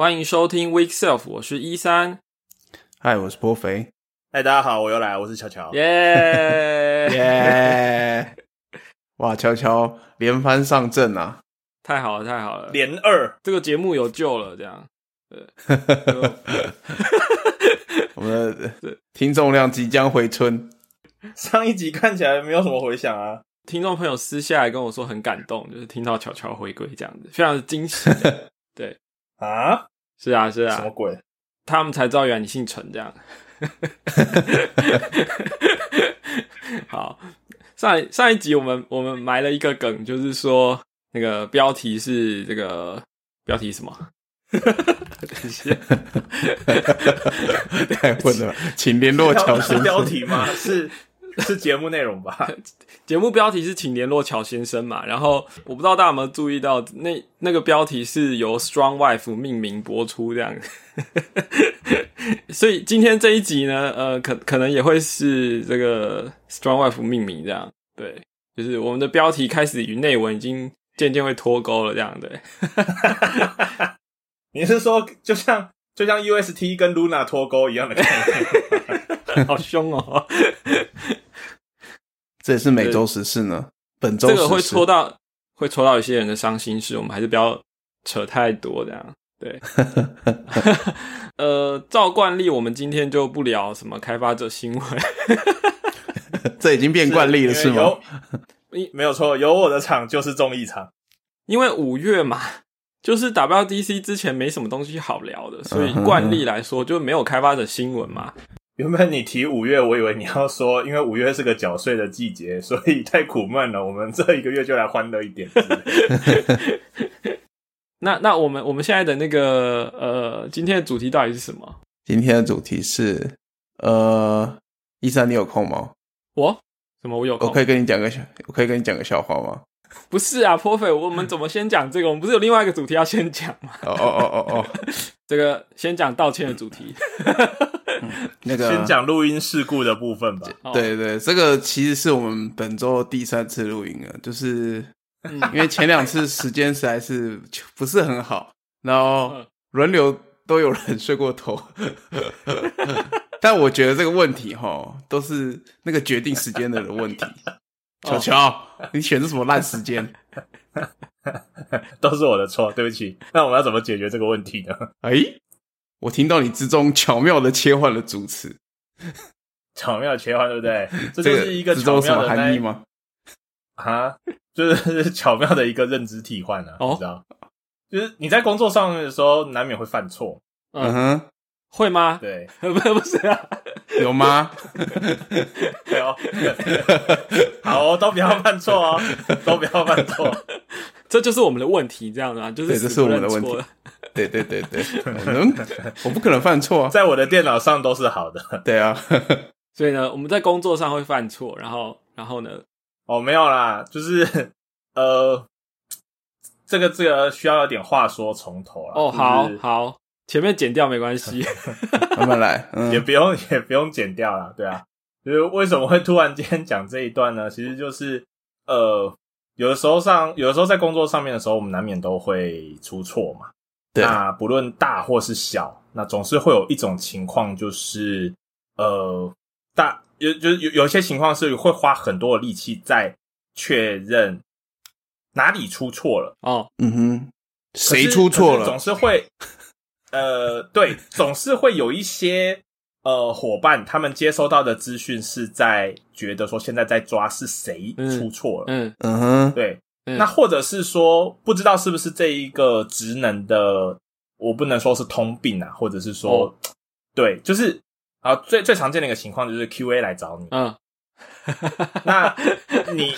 欢迎收听 Week Self，我是一三，嗨，我是波肥，嗨，大家好，我又来，我是乔乔，耶。耶！哇，乔乔连番上阵啊！太好了，太好了，连二，这个节目有救了，这样，对，我们的听众量即将回春。上一集看起来没有什么回响啊，听众朋友私下来跟我说很感动，就是听到乔乔回归这样子，非常的惊喜。对啊，是啊，是啊，什么鬼？他们才知道原来你姓陈这样。好，上一上一集我们我们埋了一个梗，就是说那个标题是这个标题什么？等一下，太混了，请联络乔先生。标题吗？是 是节目内容吧？节目标题是请联络乔先生嘛？然后我不知道大家有没有注意到，那那个标题是由 Strong Wife 命名播出这样。所以今天这一集呢，呃，可可能也会是这个 Strong Wife 命名这样。对，就是我们的标题开始与内文已经渐渐会脱钩了这样对。你是说，就像就像 UST 跟 Luna 脱钩一样的概念？好凶哦！这也是每周时事呢。本周这个会戳到，会戳到一些人的伤心事。我们还是不要扯太多，这样对。呃，照惯例，我们今天就不聊什么开发者新闻。这已经变惯例了，是吗？没有错，有我的场就是综艺场，因为五月嘛。就是 WDC 之前没什么东西好聊的，所以惯例来说就没有开发者新闻嘛。原本你提五月，我以为你要说，因为五月是个缴税的季节，所以太苦闷了。我们这一个月就来欢乐一点。那那我们我们现在的那个呃，今天的主题到底是什么？今天的主题是呃，一三，你有空吗？我什么？我有空？我可以跟你讲个笑，我可以跟你讲个笑话吗？不是啊 f e 我们怎么先讲这个？我们不是有另外一个主题要先讲吗？哦哦哦哦哦，这个先讲道歉的主题。那个先讲录音事故的部分吧。对对，这个其实是我们本周第三次录音了，就是 因为前两次时间实在是不是很好，然后轮流都有人睡过头。但我觉得这个问题哈，都是那个决定时间的人问题。球球，你选的什么烂时间？都是我的错，对不起。那我们要怎么解决这个问题呢？哎，我听到你之中巧妙的切换了主词，巧妙切换，对不对？这就是一个巧妙的含义吗？啊，就是巧妙的一个认知替换啊，你知道？就是你在工作上面的时候，难免会犯错。嗯哼。会吗？对，不不是啊，有吗？有，好，都不要犯错哦，都不要犯错，这就是我们的问题，这样子啊，就是这是我们的问题，对对对对，我不可能犯错，在我的电脑上都是好的，对啊，所以呢，我们在工作上会犯错，然后然后呢，哦，没有啦，就是呃，这个这个需要有点话说从头了，哦，好好。前面剪掉没关系，慢慢来，也不用也不用剪掉了，对啊。就是为什么会突然间讲这一段呢？其实就是呃，有的时候上，有的时候在工作上面的时候，我们难免都会出错嘛。那不论大或是小，那总是会有一种情况，就是呃，大有就有有一些情况是会花很多的力气在确认哪里出错了。哦，嗯哼，谁出错了？总是会。呃，对，总是会有一些呃伙伴，他们接收到的资讯是在觉得说现在在抓是谁出错了，嗯。嗯哼，对，那或者是说不知道是不是这一个职能的，我不能说是通病啊，或者是说，对，就是啊最最常见的一个情况就是 Q A 来找你，嗯，那你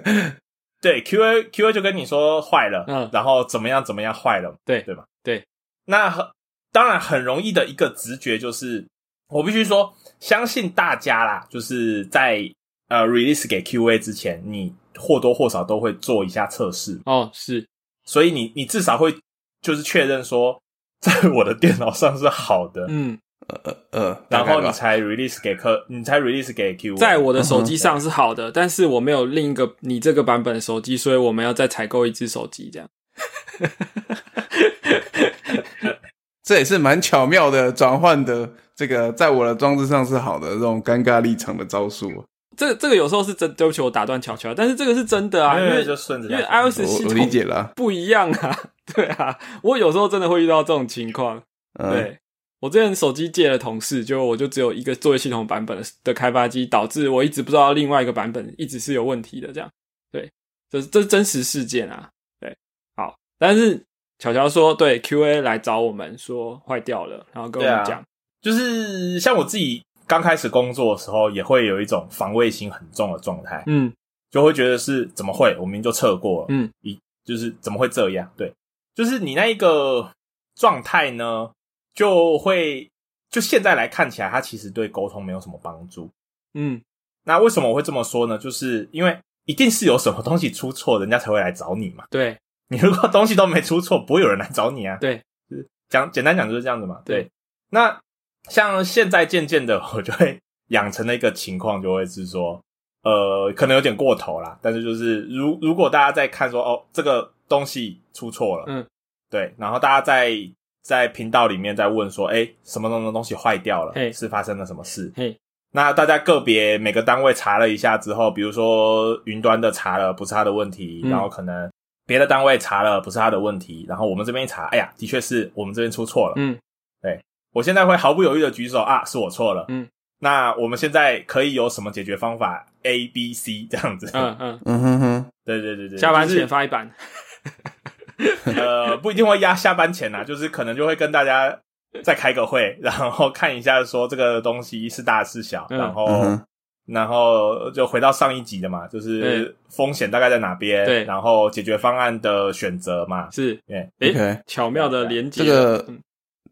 对 Q A Q A 就跟你说坏了，嗯，然后怎么样怎么样坏了，对对吧？对。那当然很容易的一个直觉就是，我必须说，相信大家啦，就是在呃 release 给 QA 之前，你或多或少都会做一下测试。哦，是，所以你你至少会就是确认说，在我的电脑上是好的，嗯呃呃，然后你才 release 给客，你才 release 给 QA，在我的手机上是好的，但是我没有另一个你这个版本的手机，所以我们要再采购一只手机这样。这也是蛮巧妙的转换的。这个在我的装置上是好的，这种尴尬立场的招数。这这个有时候是真，对不起，我打断巧巧，但是这个是真的啊，因为就顺着，因为 iOS 系统理解了不一样啊，对啊，我有时候真的会遇到这种情况。对我之前手机借了同事，就我就只有一个作业系统版本的开发机，导致我一直不知道另外一个版本一直是有问题的。这样，对，这这是真实事件啊。对，好，但是巧巧说，对 QA 来找我们说坏掉了，然后跟我们讲。就是像我自己刚开始工作的时候，也会有一种防卫心很重的状态，嗯，就会觉得是怎么会，我明明就测过了，嗯，一就是怎么会这样？对，就是你那一个状态呢，就会就现在来看起来，它其实对沟通没有什么帮助，嗯，那为什么我会这么说呢？就是因为一定是有什么东西出错，人家才会来找你嘛，对，你如果东西都没出错，不会有人来找你啊，对，讲简单讲就是这样子嘛，对，那。像现在渐渐的，我就会养成了一个情况，就会是说，呃，可能有点过头啦。但是就是如如果大家在看说，哦，这个东西出错了，嗯，对，然后大家在在频道里面在问说，哎，什么什么东西坏掉了，是发生了什么事？嘿，那大家个别每个单位查了一下之后，比如说云端的查了不是他的问题，然后可能别的单位查了不是他的问题，然后我们这边一查，哎呀，的确是我们这边出错了，嗯。对我现在会毫不犹豫的举手啊，是我错了。嗯，那我们现在可以有什么解决方法？A、B、C 这样子。嗯嗯嗯哼哼，对对对对。下班前发一版。呃，不一定会压下班前呐，就是可能就会跟大家再开个会，然后看一下说这个东西是大是小，然后然后就回到上一集的嘛，就是风险大概在哪边，对，然后解决方案的选择嘛，是，哎，OK，巧妙的连接。这个。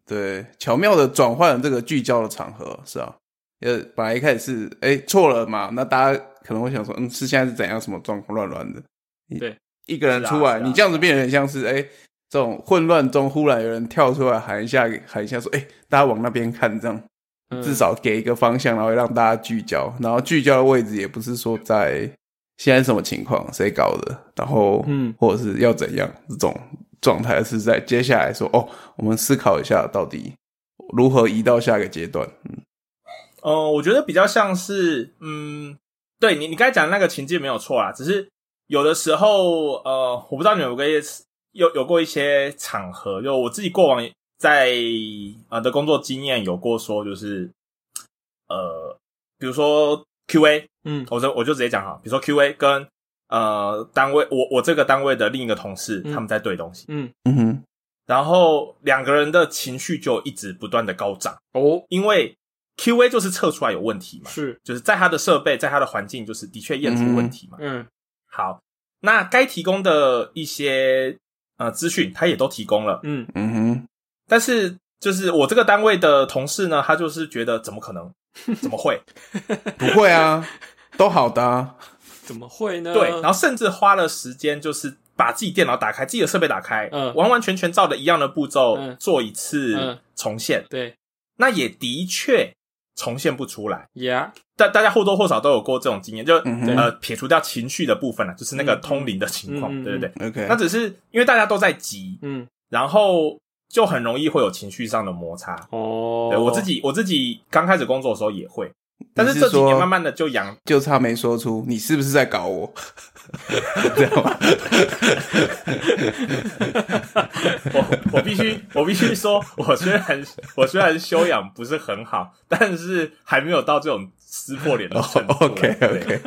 对，巧妙的转换了这个聚焦的场合，是啊，呃，本来一开始是哎错了嘛，那大家可能会想说，嗯，是现在是怎样，什么状况乱乱的？对，一个人出来，你这样子变得很像是哎，这种混乱中忽然有人跳出来喊一下，喊一下说，哎，大家往那边看，这样至少给一个方向，然后让大家聚焦，然后聚焦的位置也不是说在现在什么情况，谁搞的，然后嗯，或者是要怎样这种。状态是在接下来说哦，我们思考一下到底如何移到下一个阶段。嗯，哦，我觉得比较像是，嗯，对你你刚才讲的那个情境没有错啊，只是有的时候，呃，我不知道你有个有有过一些场合，就我自己过往在啊的工作经验有过说，就是呃，比如说 Q A，嗯，我就我就直接讲哈，比如说 Q A 跟。呃，单位我我这个单位的另一个同事，他们在对东西，嗯。嗯哼，然后两个人的情绪就一直不断的高涨。哦，因为 Q A 就是测出来有问题嘛，是，就是在他的设备，在他的环境，就是的确验出问题嘛，嗯，好，那该提供的一些呃资讯，他也都提供了，嗯。嗯哼，但是就是我这个单位的同事呢，他就是觉得怎么可能，怎么会，不会啊，都好的。怎么会呢？对，然后甚至花了时间，就是把自己电脑打开，自己的设备打开，嗯，完完全全照着一样的步骤做一次重现。对，那也的确重现不出来。Yeah，大大家或多或少都有过这种经验，就呃撇除掉情绪的部分了，就是那个通灵的情况，对对？对。OK，那只是因为大家都在急，嗯，然后就很容易会有情绪上的摩擦。哦，对我自己，我自己刚开始工作的时候也会。但是这几年慢慢的就养，就差没说出你是不是在搞我，这样吗？我我必须我必须说，我虽然我虽然修养不是很好，但是还没有到这种撕破脸的程度。OK OK，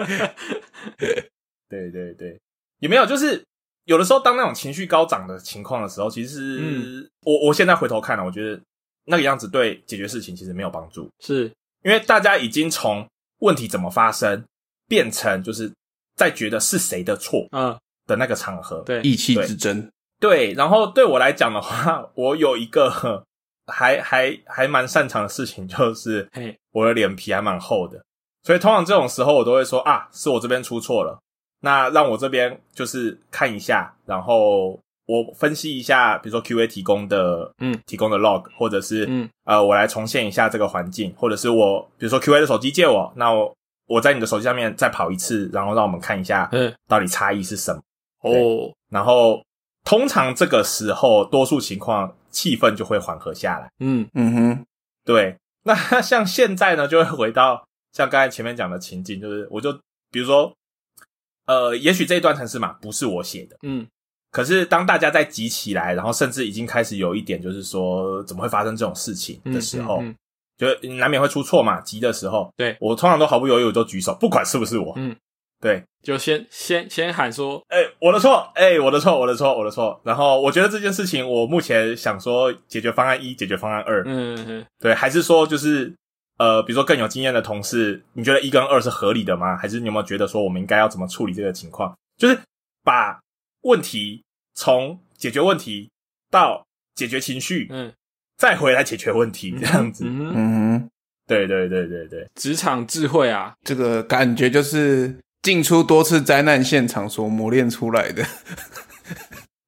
对对对，也没有，就是有的时候当那种情绪高涨的情况的时候，其实我我现在回头看了，我觉得那个样子对解决事情其实没有帮助。是。因为大家已经从问题怎么发生变成就是在觉得是谁的错嗯的那个场合，对意气之争，对。然后对我来讲的话，我有一个还还还蛮擅长的事情，就是我的脸皮还蛮厚的，所以通常这种时候我都会说啊，是我这边出错了，那让我这边就是看一下，然后。我分析一下，比如说 QA 提供的，嗯，提供的 log，或者是，嗯，呃，我来重现一下这个环境，或者是我，比如说 QA 的手机借我，那我我在你的手机上面再跑一次，然后让我们看一下，嗯，到底差异是什么？哦，然后通常这个时候，多数情况气氛就会缓和下来。嗯嗯哼，对。那像现在呢，就会回到像刚才前面讲的情境，就是我就比如说，呃，也许这一段程式码不是我写的，嗯。可是当大家在急起来，然后甚至已经开始有一点就是说怎么会发生这种事情嗯的时候，嗯嗯就难免会出错嘛。急的时候，对。我通常都毫不犹豫，我就举手，不管是不是我，嗯，对，就先先先喊说，哎、我的错，哎、我的错，我的错，我的错。然后我觉得这件事情，我目前想说解决方案一，解决方案二，嗯嗯。对，还是说就是呃，比如说更有经验的同事，你觉得一跟二是合理的吗？还是你有没有觉得说我们应该要怎么处理这个情况？就是把问题从解决问题到解决情绪，嗯再回来解决问题，这样子。嗯哼，对对对对对，职场智慧啊，这个感觉就是进出多次灾难现场所磨练出来的。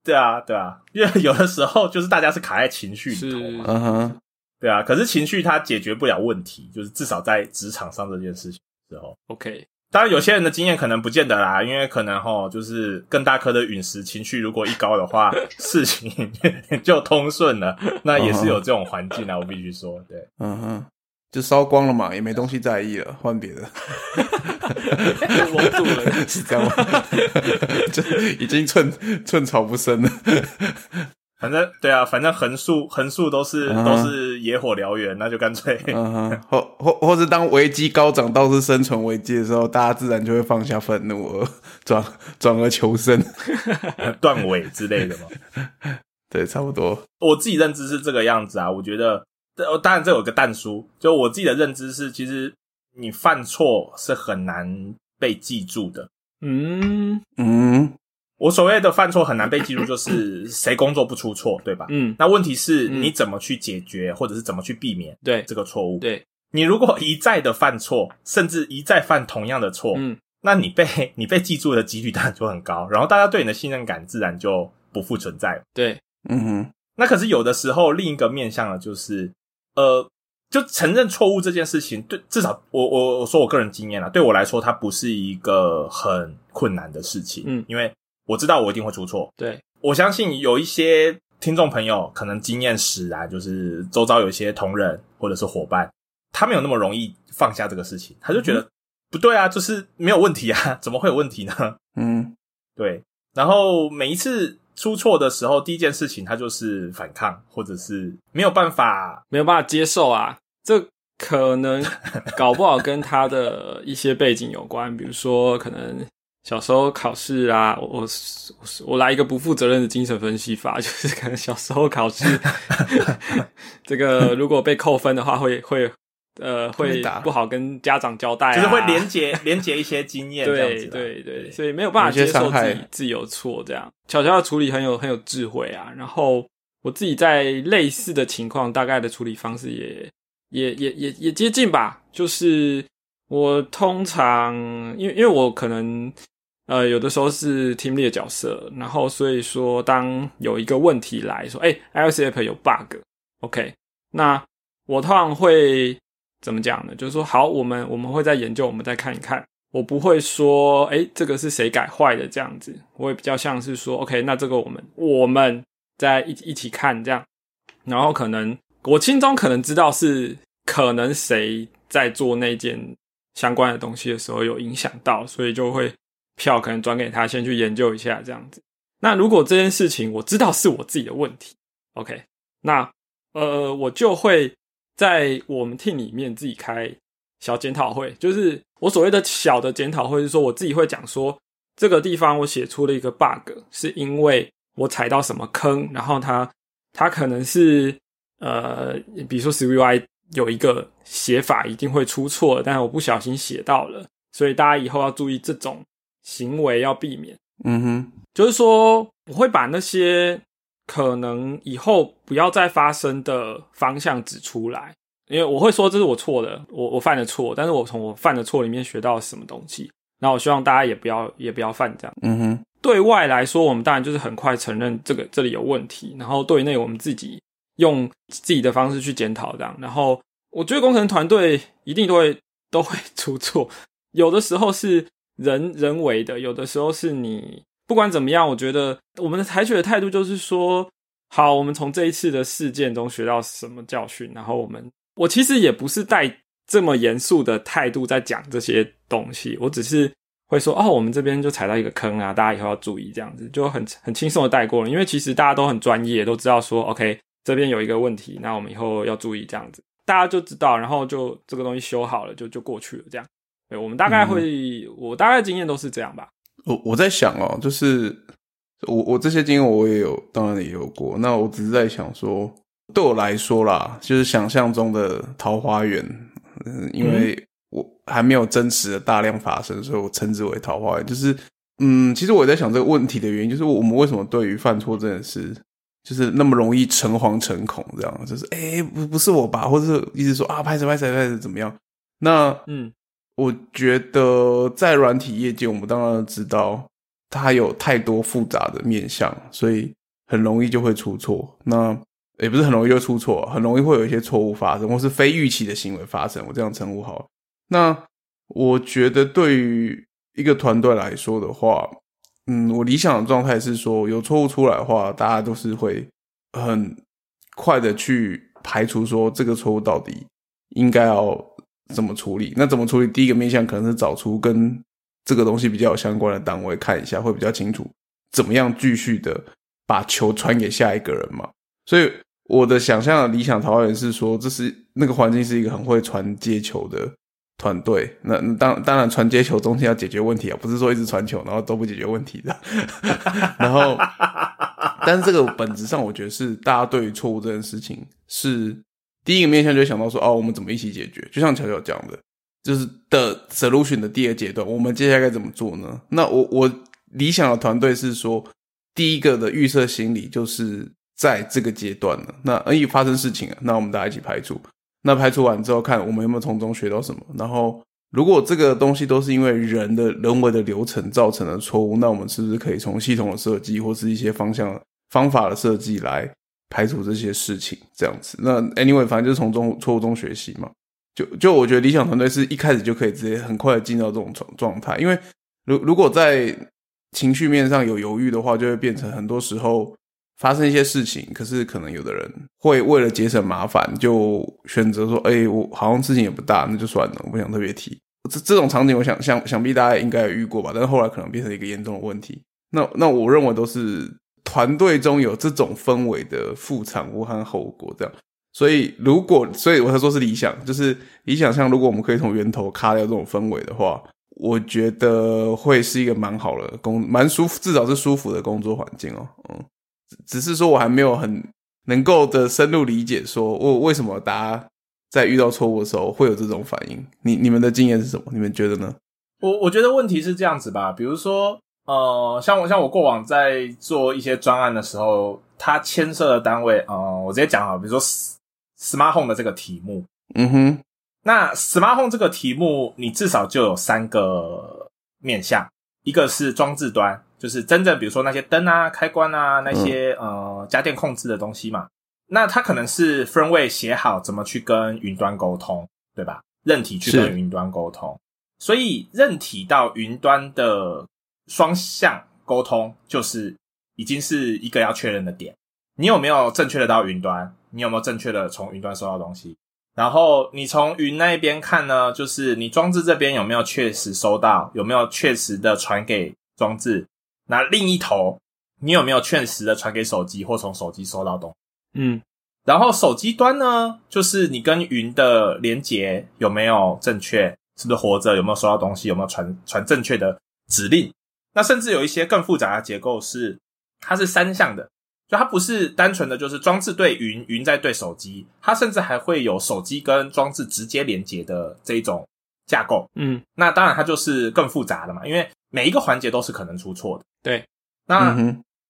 对啊对啊，因为有的时候就是大家是卡在情绪里头嘛，嗯哼，对啊。可是情绪它解决不了问题，就是至少在职场上这件事情的时候。OK，当然，有些人的经验可能不见得啦，因为可能吼就是更大颗的陨石，情绪如果一高的话，事情 就通顺了。那也是有这种环境啊，我必须说，对，嗯哼，就烧光了嘛，也没东西在意了，换别的，蒙住了。是这样吗？就已经寸寸草不生了。反正对啊，反正横竖横竖都是、嗯都是野火燎原，那就干脆嗯，或或或是当危机高涨，到是生存危机的时候，大家自然就会放下愤怒，而 转转而求生。断尾之类的嘛。对，差不多。我自己认知是这个样子啊，我觉得，这当然这有个淡书，就我自己的认知是，其实你犯错是很难被记住的。嗯嗯我所谓的犯错很难被记住，就是谁工作不出错，对吧？嗯，那问题是嗯。你怎么去解决，或者是怎么去避免对。这个错误？对，你如果一再的犯错，甚至一再犯同样的错，嗯。那你被你被记住的几率当然就很高，然后大家对你的信任感自然就不复存在。对，嗯哼，那可是有的时候，另一个面向呢，就是呃，就承认错误这件事情，对，至少我我我说我个人经验啦，对我来说，它不是一个很困难的事情，嗯。因为我知道我一定会出错，对，我相信有一些听众朋友可能经验使然，就是周遭有一些同仁或者是伙伴，他没有那么容易放下这个事情，他就觉得、不对啊，就是没有问题啊，怎么会有问题呢？嗯 对，然后每一次出错的时候，第一件事情他就是反抗，或者是没有办法。没有办法接受啊，这可能搞不好跟他的一些背景有关，比如说可能小时候考试啊，我我我来一个不负责任的精神分析法，就是可能小时候考试，这个如果被扣分的话会，会呃会不好跟家长交代、啊，就是会连结 连结一些经验，对对对，所以没有办法接受自己自己有错，这样。巧巧的处理很有很有智慧啊。然后我自己在类似的情况，大概的处理方式也也也也也接近吧。就是我通常因为因为我可能呃有的时候是 team lead 的角色，然后所以说当有一个问题来说，哎、i o s app 有 bug，OK，、那我通常会怎么讲呢？就是说，好，我们我们会再研究，我们再看一看。我不会说，哎，这个是谁改坏的这样子。我会比较像是说，OK，那这个我们我们再一一起看这样。然后可能我心中可能知道是可能谁在做那件相关的东西的时候有影响到，所以就会票可能转给他先去研究一下这样子。那如果这件事情我知道是我自己的问题，OK，那呃我就会在我们 team 里面自己开小检讨会，就是我所谓的小的检讨会，是说我自己会讲说这个地方我写出了一个 bug，是因为我踩到什么坑，然后它它可能是呃，比如说 SwiUI 有一个写法一定会出错，但是我不小心写到了，所以大家以后要注意这种行为要避免。嗯哼，就是说，我会把那些可能以后不要再发生的方向指出来，因为我会说这是我错的，我我犯的错，但是我从我犯的错里面学到了什么东西，然后我希望大家也不要也不要犯这样。嗯哼，对外来说，我们当然就是很快承认这个这里有问题，然后对内我们自己用自己的方式去检讨这样。然后我觉得工程团队一定都会都会出错，有的时候是人人为的，有的时候是你不管怎么样，我觉得我们的采取的态度就是说，好，我们从这一次的事件中学到什么教训？然后我们，我其实也不是带这么严肃的态度在讲这些东西，我只是会说，哦，我们这边就踩到一个坑啊，大家以后要注意，这样子就很很轻松的带过了。因为其实大家都很专业，都知道说，OK，这边有一个问题，那我们以后要注意，这样子大家就知道，然后就这个东西修好了，就就过去了，这样。对，我们大概会，我大概经验都是这样吧。我我在想哦，就是我我这些经验我也有，当然也有过。那我只是在想说，对我来说啦，就是想象中的桃花源，嗯，因为我还没有真实的大量发生，所以我称之为桃花源。就是，嗯，其实我在想这个问题的原因，就是我们为什么对于犯错这件事，就是那么容易诚惶诚恐，这样，就是哎，不不是我吧，或者是一直说啊，拍谁拍谁拍谁怎么样？那嗯。我觉得在软体业界，我们当然知道它有太多复杂的面向，所以很容易就会出错。那也不是很容易就出错，很容易会有一些错误发生，或是非预期的行为发生。我这样称呼好。那我觉得对于一个团队来说的话，嗯，我理想的状态是说，有错误出来的话，大家都是会很快的去排除说这个错误到底应该要。怎么处理？那怎么处理？第一个面向可能是找出跟这个东西比较有相关的单位看一下，会比较清楚怎么样继续的把球传给下一个人嘛。所以我的想象的理想桃花源是说，这是那个环境是一个很会传接球的团队。那当当然传接球中间要解决问题啊，不是说一直传球然后都不解决问题的。然后，但是这个本质上，我觉得是大家对于错误这件事情是。第一个面向就想到说，哦，我们怎么一起解决？就像乔乔讲的，就是的 solution 的第二阶段，我们接下来该怎么做呢？那我我理想的团队是说，第一个的预设心理就是在这个阶段了。那万一发生事情了，那我们大家一起排除。那排除完之后，看我们有没有从中学到什么。然后，如果这个东西都是因为人的人为的流程造成的错误，那我们是不是可以从系统的设计或是一些方向方法的设计来？排除这些事情，这样子。那 anyway，反正就是从中错误中学习嘛。就就我觉得理想团队是一开始就可以直接很快的进到这种状状态，因为如如果在情绪面上有犹豫的话，就会变成很多时候发生一些事情。可是可能有的人会为了节省麻烦，就选择说：“哎，我好像事情也不大，那就算了，我不想特别提。”这这种场景，我想想想必大家应该有遇过吧。但是后来可能变成一个严重的问题。那那我认为都是。团队中有这种氛围的副产物和后果，这样，所以如果，所以我才说是理想，就是理想像如果我们可以从源头卡掉这种氛围的话，我觉得会是一个蛮好的工，蛮舒服，至少是舒服的工作环境哦。嗯，只是说我还没有很能够的深入理解，说我为什么大家在遇到错误的时候会有这种反应？你你们的经验是什么？你们觉得呢？我我觉得问题是这样子吧，比如说。呃，像我像我过往在做一些专案的时候，它牵涉的单位，呃，我直接讲啊，比如说 smart home 的这个题目，嗯哼，那 smart home 这个题目，你至少就有三个面向，一个是装置端，就是真正比如说那些灯啊、开关啊那些呃家电控制的东西嘛，那它可能是 firmware 写好怎么去跟云端沟通，对吧？韧体去跟云端沟通，所以任体到云端的。双向沟通就是已经是一个要确认的点，你有没有正确的到云端？你有没有正确的从云端收到东西？然后你从云那一边看呢，就是你装置这边有没有确实收到？有没有确实的传给装置？那另一头你有没有确实的传给手机或从手机收到东？嗯，然后手机端呢，就是你跟云的连接有没有正确？是不是活着？有没有收到东西？有没有传传正确的指令？那甚至有一些更复杂的结构是，它是三项的，就它不是单纯的就是装置对云，云在对手机，它甚至还会有手机跟装置直接连接的这一种架构。嗯，那当然它就是更复杂的嘛，因为每一个环节都是可能出错的。对，那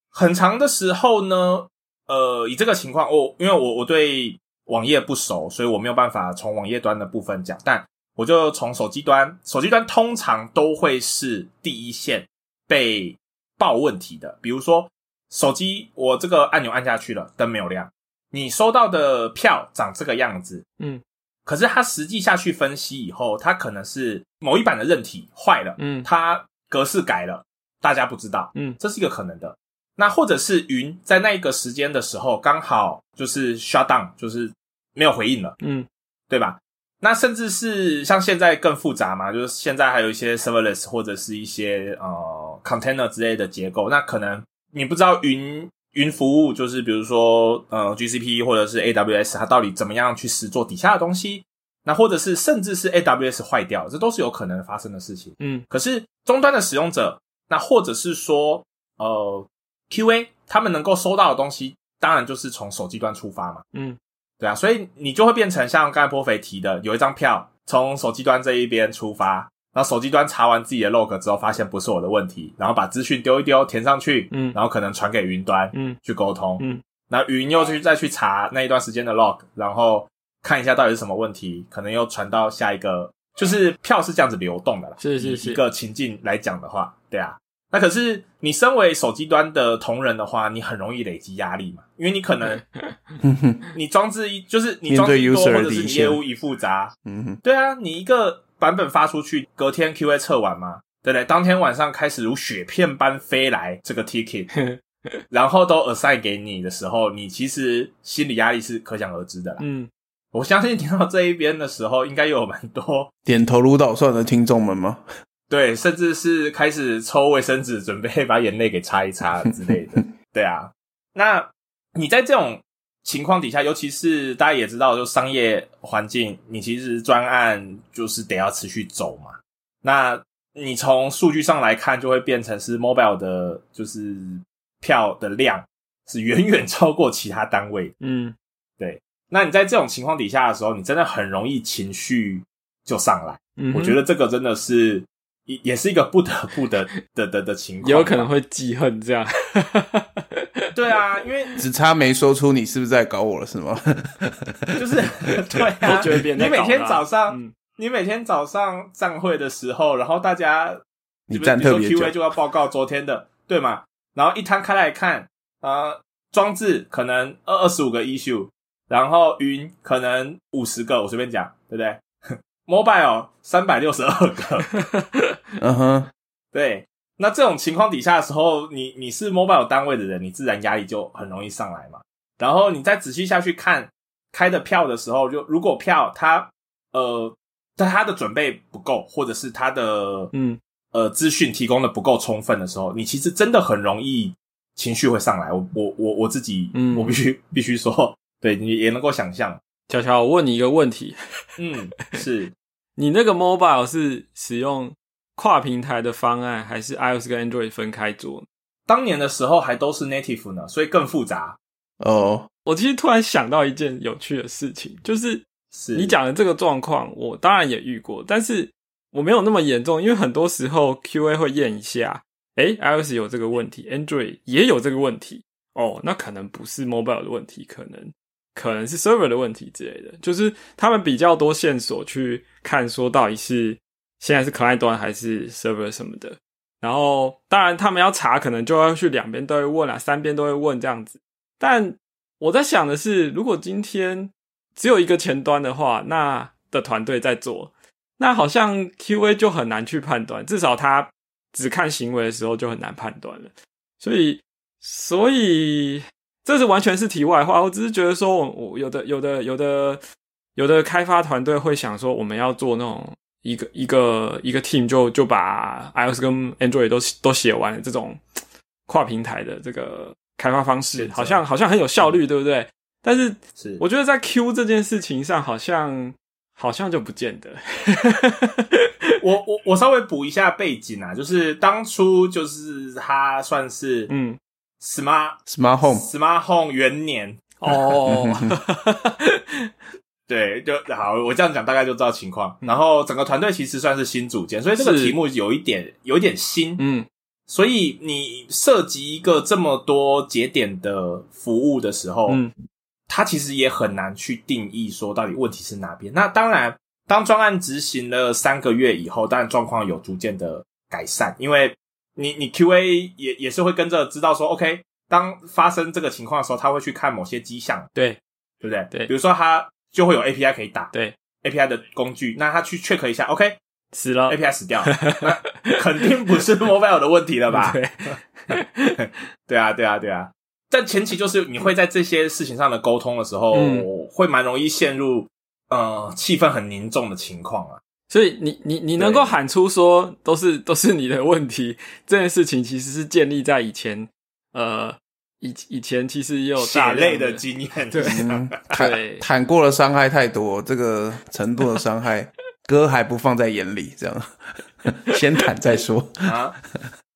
很长的时候呢，呃，以这个情况，我因为我我对网页不熟，所以我没有办法从网页端的部分讲，但我就从手机端，手机端通常都会是第一线。被报问题的，比如说手机，我这个按钮按下去了，灯没有亮，你收到的票长这个样子，嗯，可是它实际下去分析以后，它可能是某一版的韧体坏了，嗯，它格式改了，大家不知道，嗯，这是一个可能的。那或者是云在那一个时间的时候刚好就是 shut down，就是没有回应了，嗯，对吧？那甚至是像现在更复杂嘛，就是现在还有一些 serverless 或者是一些呃 container 之类的结构，那可能你不知道云云服务就是比如说呃 GCP 或者是 AWS 它到底怎么样去实做底下的东西，那或者是甚至是 AWS 坏掉，这都是有可能发生的事情。嗯，可是终端的使用者，那或者是说呃 QA 他们能够收到的东西，当然就是从手机端出发嘛。嗯，对啊，所以你就会变成像刚才波肥提的，有一张票从手机端这一边出发，然后手机端查完自己的 log 之后，发现不是我的问题，然后把资讯丢一丢，填上去，嗯。然后可能传给云端，嗯，去沟通，嗯，那云又去再去查那一段时间的 log，然后看一下到底是什么问题，可能又传到下一个，就是票是这样子流动的啦。是是是。一个情境来讲的话，对啊。那可是你身为手机端的同仁的话，你很容易累积压力嘛，因为你可能 你装置一就是你装置一多，或者是你业务一复杂，嗯，对啊，你一个版本发出去，隔天 QA 测完嘛，对不对？当天晚上开始如雪片般飞来这个 ticket，然后都 assign 给你的时候，你其实心理压力是可想而知的啦。嗯，我相信听到这一边的时候，应该有蛮多点头如捣蒜的听众们吗？对，甚至是开始抽卫生纸，准备把眼泪给擦一擦之类的。对啊，那你在这种情况底下，尤其是大家也知道，就商业环境，你其实专案就是得要持续走嘛。那你从数据上来看，就会变成是 mobile 的，就是票的量是远远超过其他单位嗯，对，那你在这种情况底下的时候，你真的很容易情绪就上来。嗯我觉得这个真的是也也是一个不得不的的的的情况，有可能会记恨这样。对啊，因为 只差没说出你是不是在搞我了，是吗？就是对啊，你每天早上、嗯你每天早上站会的时候，然后大家你站特别久 QA 就要报告昨天的，对吗？然后一摊开来看，呃，装置可能二二十五个 issue，然后云可能五十个，我随便讲，对不对？Mobile 三百六十二个，嗯哼，对，那这种情况底下的时候，你你是 mobile 单位的人，你自然压力就很容易上来嘛。然后你再仔细下去看开的票的时候，就如果票它呃，但它的准备不够，或者是它的嗯呃资讯提供的不够充分的时候，你其实真的很容易情绪会上来。我我我我自己，嗯我必须必须说，对你也能够想象，乔乔，我问你一个问题：嗯，是 你那个 mobile 是使用跨平台的方案，还是 iOS 跟 Android 分开做？当年的时候还都是 native 呢，所以更复杂。哦，我其实突然想到一件有趣的事情，就是是你讲的这个状况，我当然也遇过，但是我没有那么严重，因为很多时候 QA 会验一下，诶 iOS 有这个问题，Android 也有这个问题，哦，那可能不是 mobile 的问题，可能可能是 server 的问题之类的，就是他们比较多线索去看，说到底是现在是 client 端还是 server 什么的。然后，当然他们要查，可能就要去两边都会问啊，三边都会问这样子。但我在想的是，如果今天只有一个前端的话，那的团队在做，那好像 QA 就很难去判断，至少他只看行为的时候就很难判断了。所以，所以这是完全是题外话。我只是觉得说我，我有的有的有的有的开发团队会想说，我们要做那种一个一个一个 team 就就把 iOS 跟 Android 都都写完了这种跨平台的这个开发方式，好像好像很有效率，对不对？但是是，我觉得在 Q 这件事情上，好像好像就不见得。我我我稍微补一下背景啊，就是当初就是它算是 嗯，smart Smart Home smart home 元年，哦，对，就好，我这样讲大概就知道情况。然后整个团队其实算是新组建，所以这个题目有一点有一点新，嗯。所以你涉及一个这么多节点的服务的时候，嗯。它其实也很难去定义说到底问题是哪边。那当然，当专案执行了三个月以后，当然状况有逐渐的改善，因为你你 QA 也也是会跟着知道说，OK，当发生这个情况的时候，他会去看某些迹象，对。对不对？对。比如说他就会有 API 可以打，对，API 的工具，那他去 check 一下，OK，死了，API 死掉，肯定不是 mobile 的问题了吧？对，对啊，对啊，对啊。但前期就是你会在这些事情上的沟通的时候，会蛮容易陷入呃气氛很凝重的情况啊。所以你你你能够喊出说都是都是你的问题，这件事情其实是建立在以前呃以以前其实也有大类的经验，对 对，谈过的伤害太多，这个程度的伤害，哥还不放在眼里，这样。先谈再说。啊。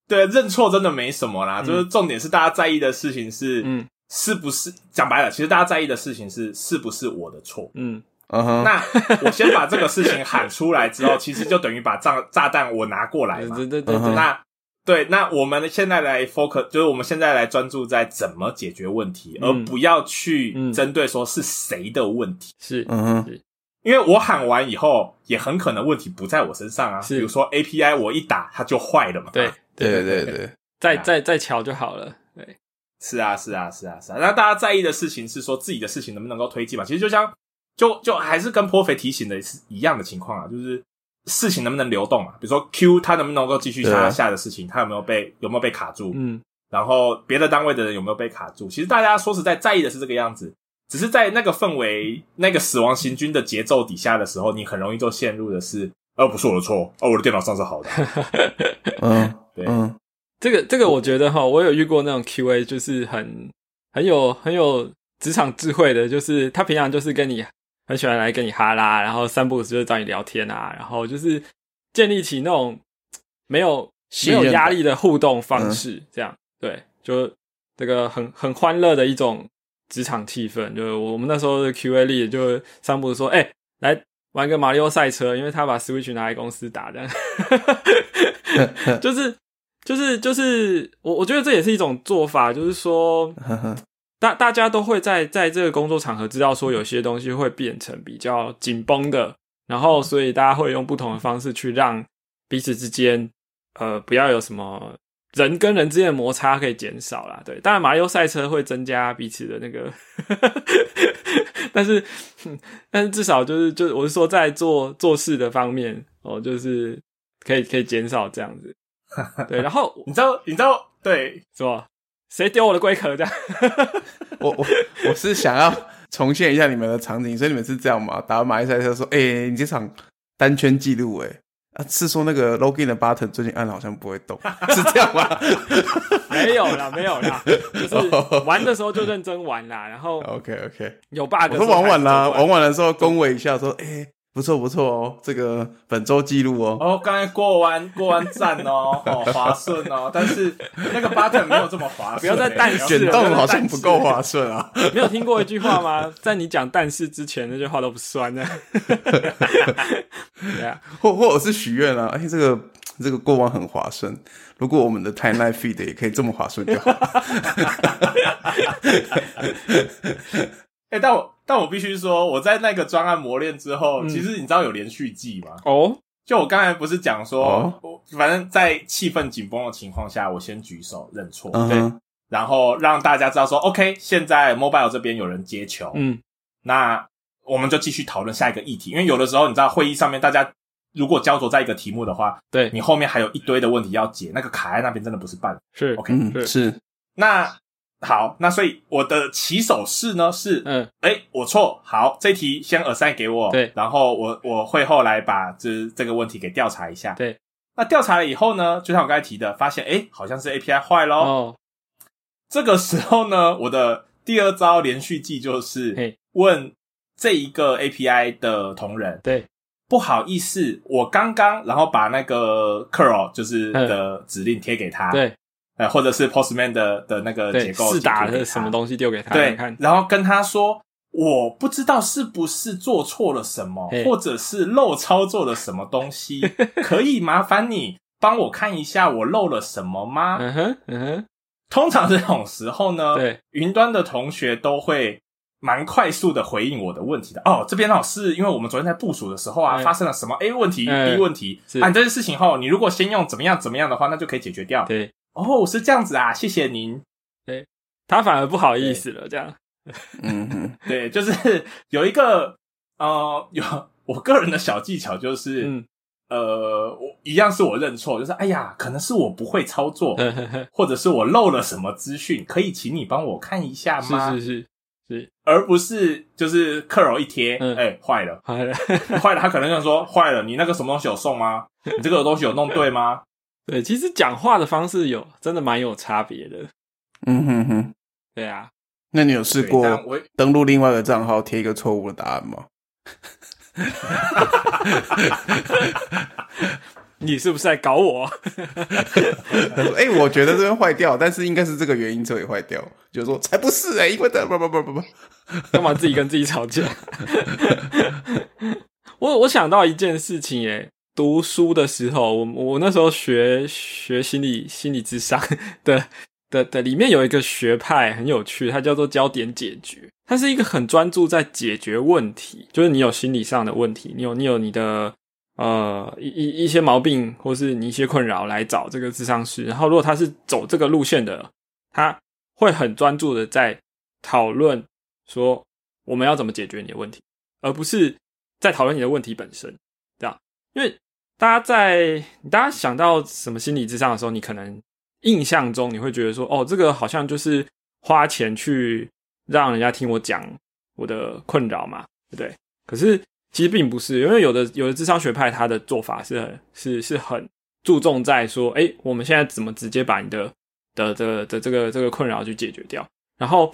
对，认错真的没什么啦，就是重点是大家在意的事情是，嗯，是不是讲白了，其实大家在意的事情是是不是我的错，嗯，那我先把这个事情喊出来之后，其实就等于把炸炸弹我拿过来嘛，对对对，那对，那我们现在来 focus，就是我们现在来专注在怎么解决问题，而不要去针对说是谁的问题，是，嗯哼。因为我喊完以后，也很可能问题不在我身上啊。是比如说 API 我一打它就坏了嘛。对对对对，再再再瞧就好了。对，是啊是啊是啊是啊。那大家在意的事情是说自己的事情能不能够推进嘛？其实就像就就还是跟颇肥提醒的是一样的情况啊，就是事情能不能流动嘛？比如说 Q 他能不能够继续下下的事情，他有没有被有没有被卡住？嗯，然后别的单位的人有没有被卡住？其实大家说实在在意的是这个样子。只是在那个氛围、那个死亡行军的节奏底下的时候，你很容易就陷入的是，呃，不是我的错，哦，我的电脑上是好的。嗯，对，嗯，这个这个，我觉得哈，我有遇过那种 QA，就是很很有很有职场智慧的，就是他平常就是跟你很喜欢来跟你哈拉，然后三不五时就找你聊天啊，然后就是建立起那种没有没有压力的互动方式，这样对，就这个很很欢乐的一种。职场气氛，就是我们那时候的 Q A 力，就散步说：“哎，来玩个马里奥赛车。”因为他把 Switch 拿来公司打的，就是就是就是我我觉得这也是一种做法，就是说 大大家都会在在这个工作场合知道说有些东西会变成比较紧绷的，然后所以大家会用不同的方式去让彼此之间呃不要有什么。人跟人之间的摩擦可以减少啦，对，当然马里奥赛车会增加彼此的那个，但是 但是至少就是就我是说在做做事的方面哦，就是可以可以减少这样子，对，然后你知道你知道对是吧？谁丢我的龟壳这样？我我我是想要重现一下你们的场景，所以你们是这样吗？打完马里赛车说，哎，你这场单圈记录，哎。啊，是说那个 login 的 button 最近按好像不会动，是这样吗？没有啦，没有啦，就是玩的时候就认真玩啦。然后 OK OK，有 bug，我说玩完啦，玩完的时候恭维一下，说哎。不错不错哦，这个本周记录哦。哦，刚才过完过完站哦，哦，滑顺哦，但是那个 button 没有这么滑顺。不要再但是，卷动好像不够滑顺啊。没有听过一句话吗？在你讲但是之前，那句话都不算呢。对啊，或或者是许愿啊，哎，这个这个过往很滑顺。如果我们的 timeline feed 也可以这么滑顺就好。哎，但我但我必须说，我在那个专案磨练之后，其实你知道有连续记吗？哦，就我刚才不是讲说，反正在气氛紧绷的情况下，我先举手认错，对，然后让大家知道说，OK，现在 mobile 这边有人接球，嗯，那我们就继续讨论下一个议题，因为有的时候你知道会议上面大家如果焦灼在一个题目的话，对。你后面还有一堆的问题要解，那个卡在那边真的不是办是 OK 是。那。好，那所以我的起手式呢是，嗯，哎，我错，好，这题先耳塞给我，对，然后我我会后来把这这个问题给调查一下，对，那调查了以后呢，就像我刚才提的，发现哎，好像是 API 坏喽，哦，这个时候呢，我的第二招连续记就是问这一个 API 的同仁，对，不好意思，我刚刚然后把那个 curl 就是的指令贴给他，对。呃，或者是 Postman 的的那个结构，是打的什么东西丢给他对，然后跟他说，我不知道是不是做错了什么，或者是漏操作了什么东西，可以麻烦你帮我看一下我漏了什么吗？嗯哼，嗯哼。通常这种时候呢，对，云端的同学都会蛮快速的回应我的问题的。哦，这边哦，是因为我们昨天在部署的时候啊，发生了什么 A 问题、B 问题，啊，这件事情后，你如果先用怎么样怎么样的话，那就可以解决掉。对。哦，是这样子啊，谢谢您。对，他反而不好意思了，这样。嗯，对，就是有一个呃，有我个人的小技巧，就是呃，我一样是我认错，就是哎呀，可能是我不会操作，或者是我漏了什么资讯，可以请你帮我看一下吗？是是是是，而不是就是克柔一贴，哎，坏了，坏了，坏了，他可能就说坏了，你那个什么东西有送吗？你这个东西有弄对吗？对，其实讲话的方式有真的蛮有差别的。嗯哼哼，对啊，那你有试过登录另外一个账号贴一个错误的答案吗？你是不是在搞我？他说：“哎，我觉得这边坏掉，但是应该是这个原因车也坏掉。”就是说：“才不是哎，因为的不不不不不，干嘛自己跟自己吵架？” 我我想到一件事情，哎，读书的时候，我我那时候学学心理心理智商的。的的里面有一个学派很有趣，它叫做焦点解决。它是一个很专注在解决问题，就是你有心理上的问题，你有你有你的呃一一一些毛病，或是你一些困扰来找这个智商师。然后如果他是走这个路线的，他会很专注的在讨论说我们要怎么解决你的问题，而不是在讨论你的问题本身，这样。因为大家在大家想到什么心理智商的时候，你可能。印象中你会觉得说，哦，这个好像就是花钱去让人家听我讲我的困扰嘛，对不对？可是其实并不是，因为有的有的智商学派他的做法是很是是很注重在说，哎，我们现在怎么直接把你的的的的这个这个困扰去解决掉？然后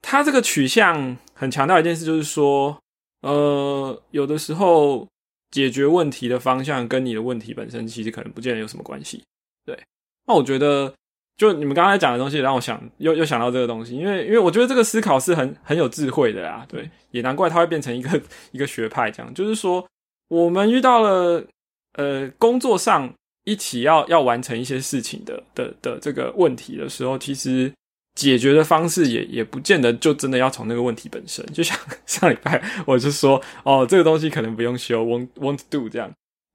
他这个取向很强调一件事，就是说，呃，有的时候解决问题的方向跟你的问题本身其实可能不见得有什么关系，对。那我觉得，就你们刚才讲的东西，让我想又又想到这个东西，因为因为我觉得这个思考是很很有智慧的啊，对，也难怪它会变成一个 一个学派这样。就是说，我们遇到了呃工作上一起要要完成一些事情的的的这个问题的时候，其实解决的方式也也不见得就真的要从那个问题本身。就像 上礼拜我就说，哦，这个东西可能不用修，won't won't do 这样。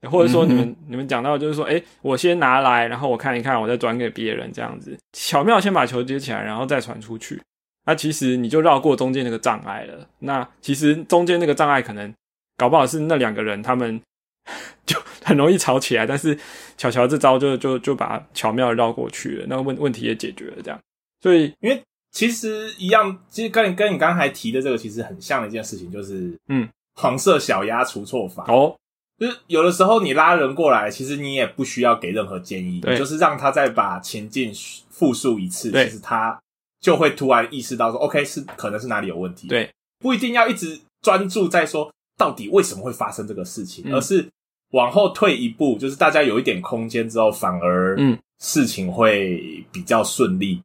或者说你们你们讲到就是说，哎，我先拿来，然后我看一看，我再转给别人，这样子巧妙先把球接起来，然后再传出去。那其实你就绕过中间那个障碍了。那其实中间那个障碍可能搞不好是那两个人他们 就很容易吵起来，但是巧巧这招就就就把巧妙绕过去了，那个问问题也解决了。这样，所以因为其实一样，其实跟跟你刚才提的这个其实很像的一件事情，就是嗯，黄色小鸭除错法。哦。就是有的时候你拉人过来，其实你也不需要给任何建议，就是让他再把情境复述一次，其实他就会突然意识到说，OK，是可能是哪里有问题。对，不一定要一直专注在说到底为什么会发生这个事情，而是往后退一步，就是大家有一点空间之后，反而嗯。事情会比较顺利。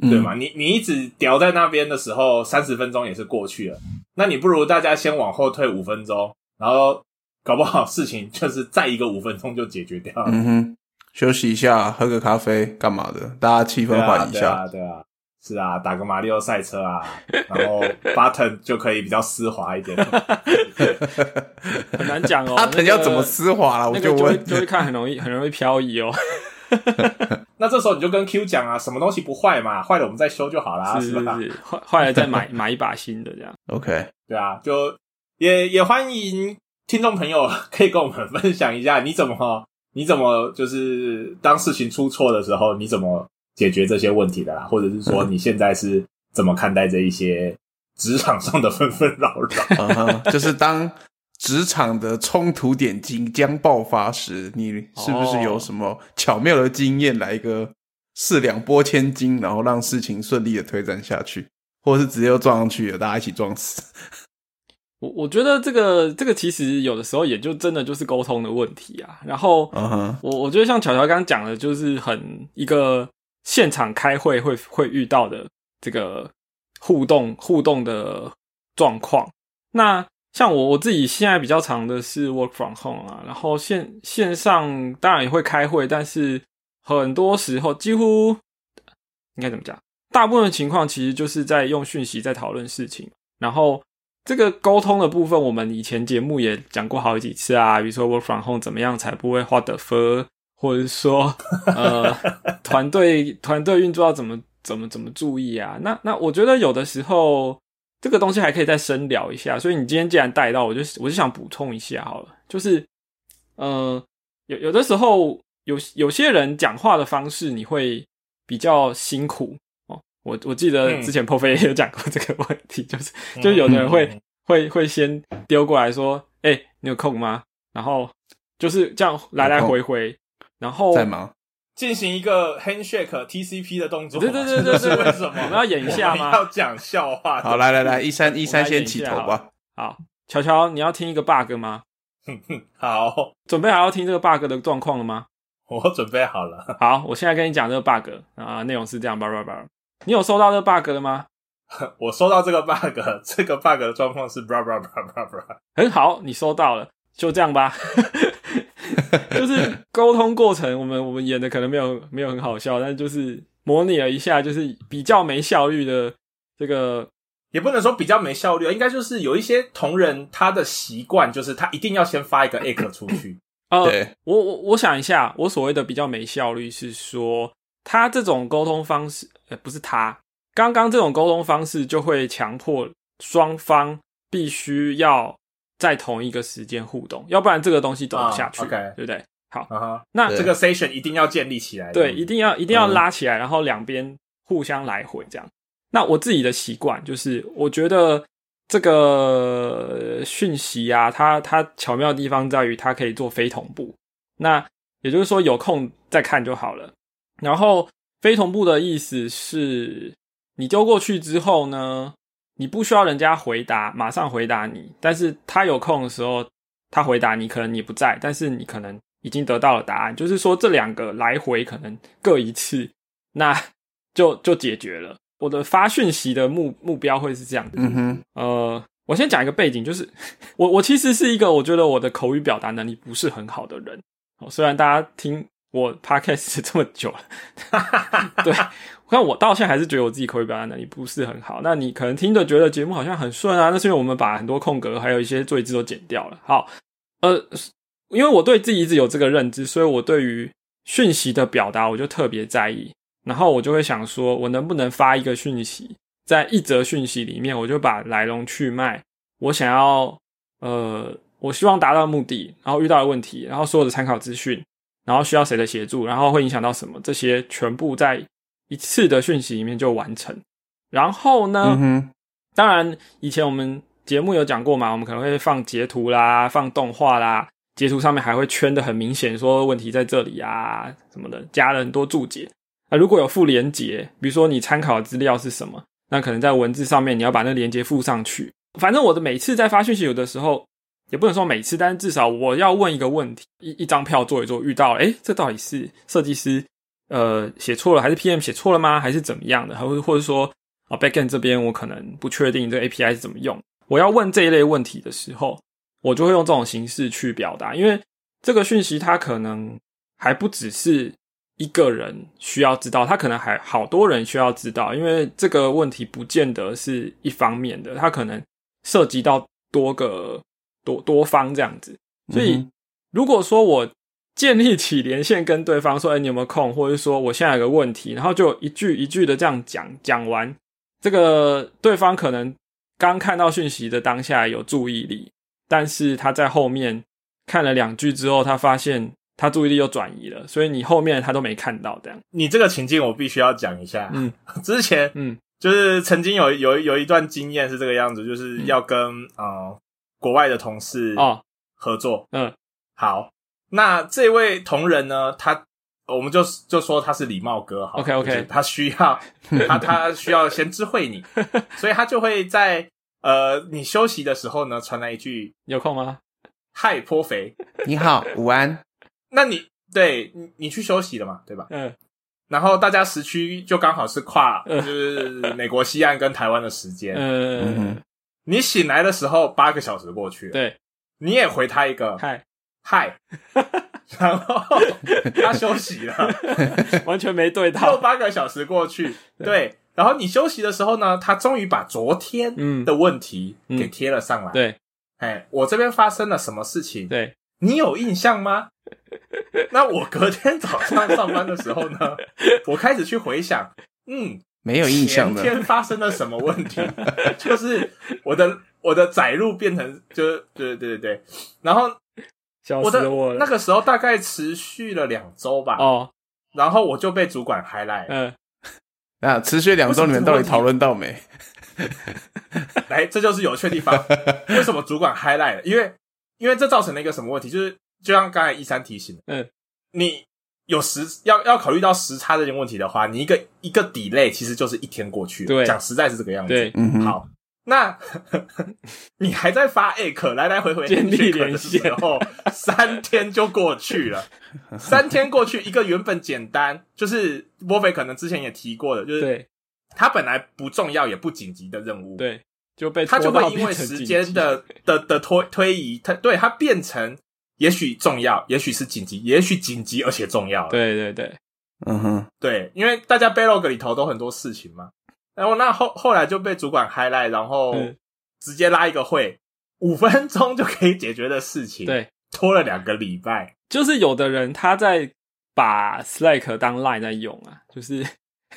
对，对嘛？你你一直吊在那边的时候，三十分钟也是过去了，那你不如大家先往后退五分钟，然后。搞不好事情就是再一个五分钟就解决掉了。嗯哼，休息一下，喝个咖啡，干嘛的？大家气氛缓一下。对啊，对啊，是啊，打个马里奥赛车啊，然后 button 就可以比较丝滑一点。很难讲哦，button 要怎么丝滑了？我就问，就会看很容易，很容易漂移哦。那这时候你就跟 Q 讲啊，什么东西不坏嘛，坏了我们再修就好啦，是吧？坏 坏了再买 买一把新的这样。OK，对啊，就也也欢迎。听众朋友 可以跟我们分享一下，你怎么你怎么就是当事情出错的时候，你怎么解决这些问题的啦？或者是说你现在是怎么看待这一些职场上的纷纷扰扰？就是当职场的冲突点即将爆发时，你是不是有什么巧妙的经验来一个四两拨千斤，然后让事情顺利的推展下去，或者是直接撞上去了，大家一起撞死？我我觉得这个这个其实有的时候也就真的就是沟通的问题啊。然后，我我觉得像巧巧刚刚讲的，就是很一个现场开会会会遇到的这个互动互动的状况。那像我我自己现在比较长的是 work from home 啊，然后线线上当然也会开会，但是很多时候几乎应该怎么讲？大部分情况其实就是在用讯息在讨论事情，然后。这个沟通的部分，我们以前节目也讲过好几次啊。比如说，work from home 怎么样才不会画的分，或者是说，呃，团队团队运作要怎么怎么怎么注意啊？那那我觉得有的时候这个东西还可以再深聊一下。所以你今天既然带到，我就我就想补充一下好了，就是呃，有有的时候有有些人讲话的方式你会比较辛苦哦。我我记得之前破飞也有讲过这个问题，就是就有的人会会会先丢过来说：“哎，你有空吗？”然后就是这样来来回回，然后在忙。进行一个 handshake TCP 的动作，对对对对对，为什么我们要演一下吗？要讲笑话。好，来来来，一三一三先起头吧。好，乔乔，你要听一个 bug 吗？好，准备好要听这个 bug 的状况了吗？我准备好了。好，我现在跟你讲这个 bug 啊，内容是这样，叭叭叭。你有收到这个 bug 了吗？我收到这个 bug，这个 bug 的状况是叭叭叭叭叭。很好，你收到了，就这样吧。就是沟通过程，我们我们演的可能没有没有很好笑，但就是模拟了一下，就是比较没效率的这个，也不能说比较没效率，应该就是有一些同仁他的习惯，就是他一定要先发一个 A 克出去。呃，我我我想一下，我所谓的比较没效率是说，他这种沟通方式，呃，不是他刚刚这种沟通方式就会强迫双方必须要。在同一个时间互动，要不然这个东西走不下去，对不对？好，那这个 session 一定要建立起来，对，一定要一定要拉起来，然后两边互相来回这样。那我自己的习惯就是，我觉得这个讯息啊，它它巧妙的地方在于它可以做非同步。那也就是说，有空再看就好了。然后非同步的意思是，你丢过去之后呢？你不需要人家回答，马上回答你。但是他有空的时候，他回答你，可能你不在，但是你可能已经得到了答案。就是说，这两个来回可能各一次，那就就解决了。我的发讯息的目目标会是这样的。嗯哼，呃，我先讲一个背景，就是 我我其实是一个我觉得我的口语表达能力不是很好的人。哦，虽然大家听我 podcast 这么久了，对。但我到现在还是觉得我自己口语表达能力不是很好。那你可能听着觉得节目好像很顺啊，那是因为我们把很多空格还有一些赘字都剪掉了。好，呃，因为我对自己一直有这个认知，所以我对于讯息的表达我就特别在意。然后我就会想说，我能不能发一个讯息，在一则讯息里面，我就把来龙去脉，我想要，呃，我希望达到目的，然后遇到的问题，然后所有的参考资讯，然后需要谁的协助，然后会影响到什么，这些全部在。一次的讯息里面就完成，然后呢？当然，以前我们节目有讲过嘛，我们可能会放截图啦，放动画啦，截图上面还会圈的很明显，说问题在这里啊什么的，加了很多注解。那如果有附连结，比如说你参考的资料是什么，那可能在文字上面你要把那连接附上去。反正我的每次在发讯息，有的时候也不能说每次，但是至少我要问一个问题，一一张票做一做，遇到了，诶，这到底是设计师？呃，写错了还是 PM 写错了吗？还是怎么样的？还会或者说啊，Backend 这边我可能不确定这个 API 是怎么用。我要问这一类问题的时候，我就会用这种形式去表达，因为这个讯息它可能还不只是一个人需要知道，它可能还好多人需要知道，因为这个问题不见得是一方面的，它可能涉及到多个多多方这样子。所以如果说我建立起连线跟对方说：“哎，你有没有空？”或者说：“我现在有个问题。”然后就一句一句的这样讲，讲完这个对方可能刚看到讯息的当下有注意力，但是他在后面看了两句之后，他发现他注意力又转移了，所以你后面他都没看到。这样，你这个情境我必须要讲一下。嗯，之前嗯，就是曾经有有有一段经验是这个样子，就是要跟啊国外的同事哦合作。嗯，好。那这位同仁呢？他我们就就说他是礼貌哥，好，OK OK，他需要他 他需要先知会你，所以他就会在呃你休息的时候呢传来一句有空吗？嗨，颇肥，你好，午安。那你对你你去休息了嘛？对吧？嗯。然后大家时区就刚好是跨就是美国西岸跟台湾的时间。嗯。你醒来的时候八个小时过去了，对，你也回他一个嗨。嗨，然后他休息了，完全没对到。又八个小时过去，对，然后你休息的时候呢，他终于把昨天的问题给贴了上来。对，哎，我这边发生了什么事情？对，你有印象吗？那我隔天早上上班的时候呢，我开始去回想，嗯，没有印象。前天发生了什么问题？就是我的我的载入变成，就对对对对，然后。笑死我了。那个时候大概持续了两周吧。哦，然后我就被主管 highlight。嗯，那持续两周，你们到底讨论到没？来，这就是有趣的地方。为什么主管 highlight？因为因为这造成了一个什么问题？就是就像刚才一三提醒，嗯，你有时要要考虑到时差这件问题的话，你一个一个 delay 其实就是一天过去。对，讲实在是这个样子。对，嗯，好。那 你还在发 A 可来来回回建立连线，然后三天就过去了。三天过去，一个原本简单，就是波菲可能之前也提过的，就是他本来不重要也不紧急的任务，对，就被他就会因为时间的 的的推推移，他对他变成也许重要，也许是紧急，也许紧急而且重要。对对对，嗯哼，对，因为大家 Blog 里头都很多事情嘛。然后那后后来就被主管 highlight，然后直接拉一个会，五分钟就可以解决的事情，对，拖了两个礼拜。就是有的人他在把 Slack 当 Line 在用啊，就是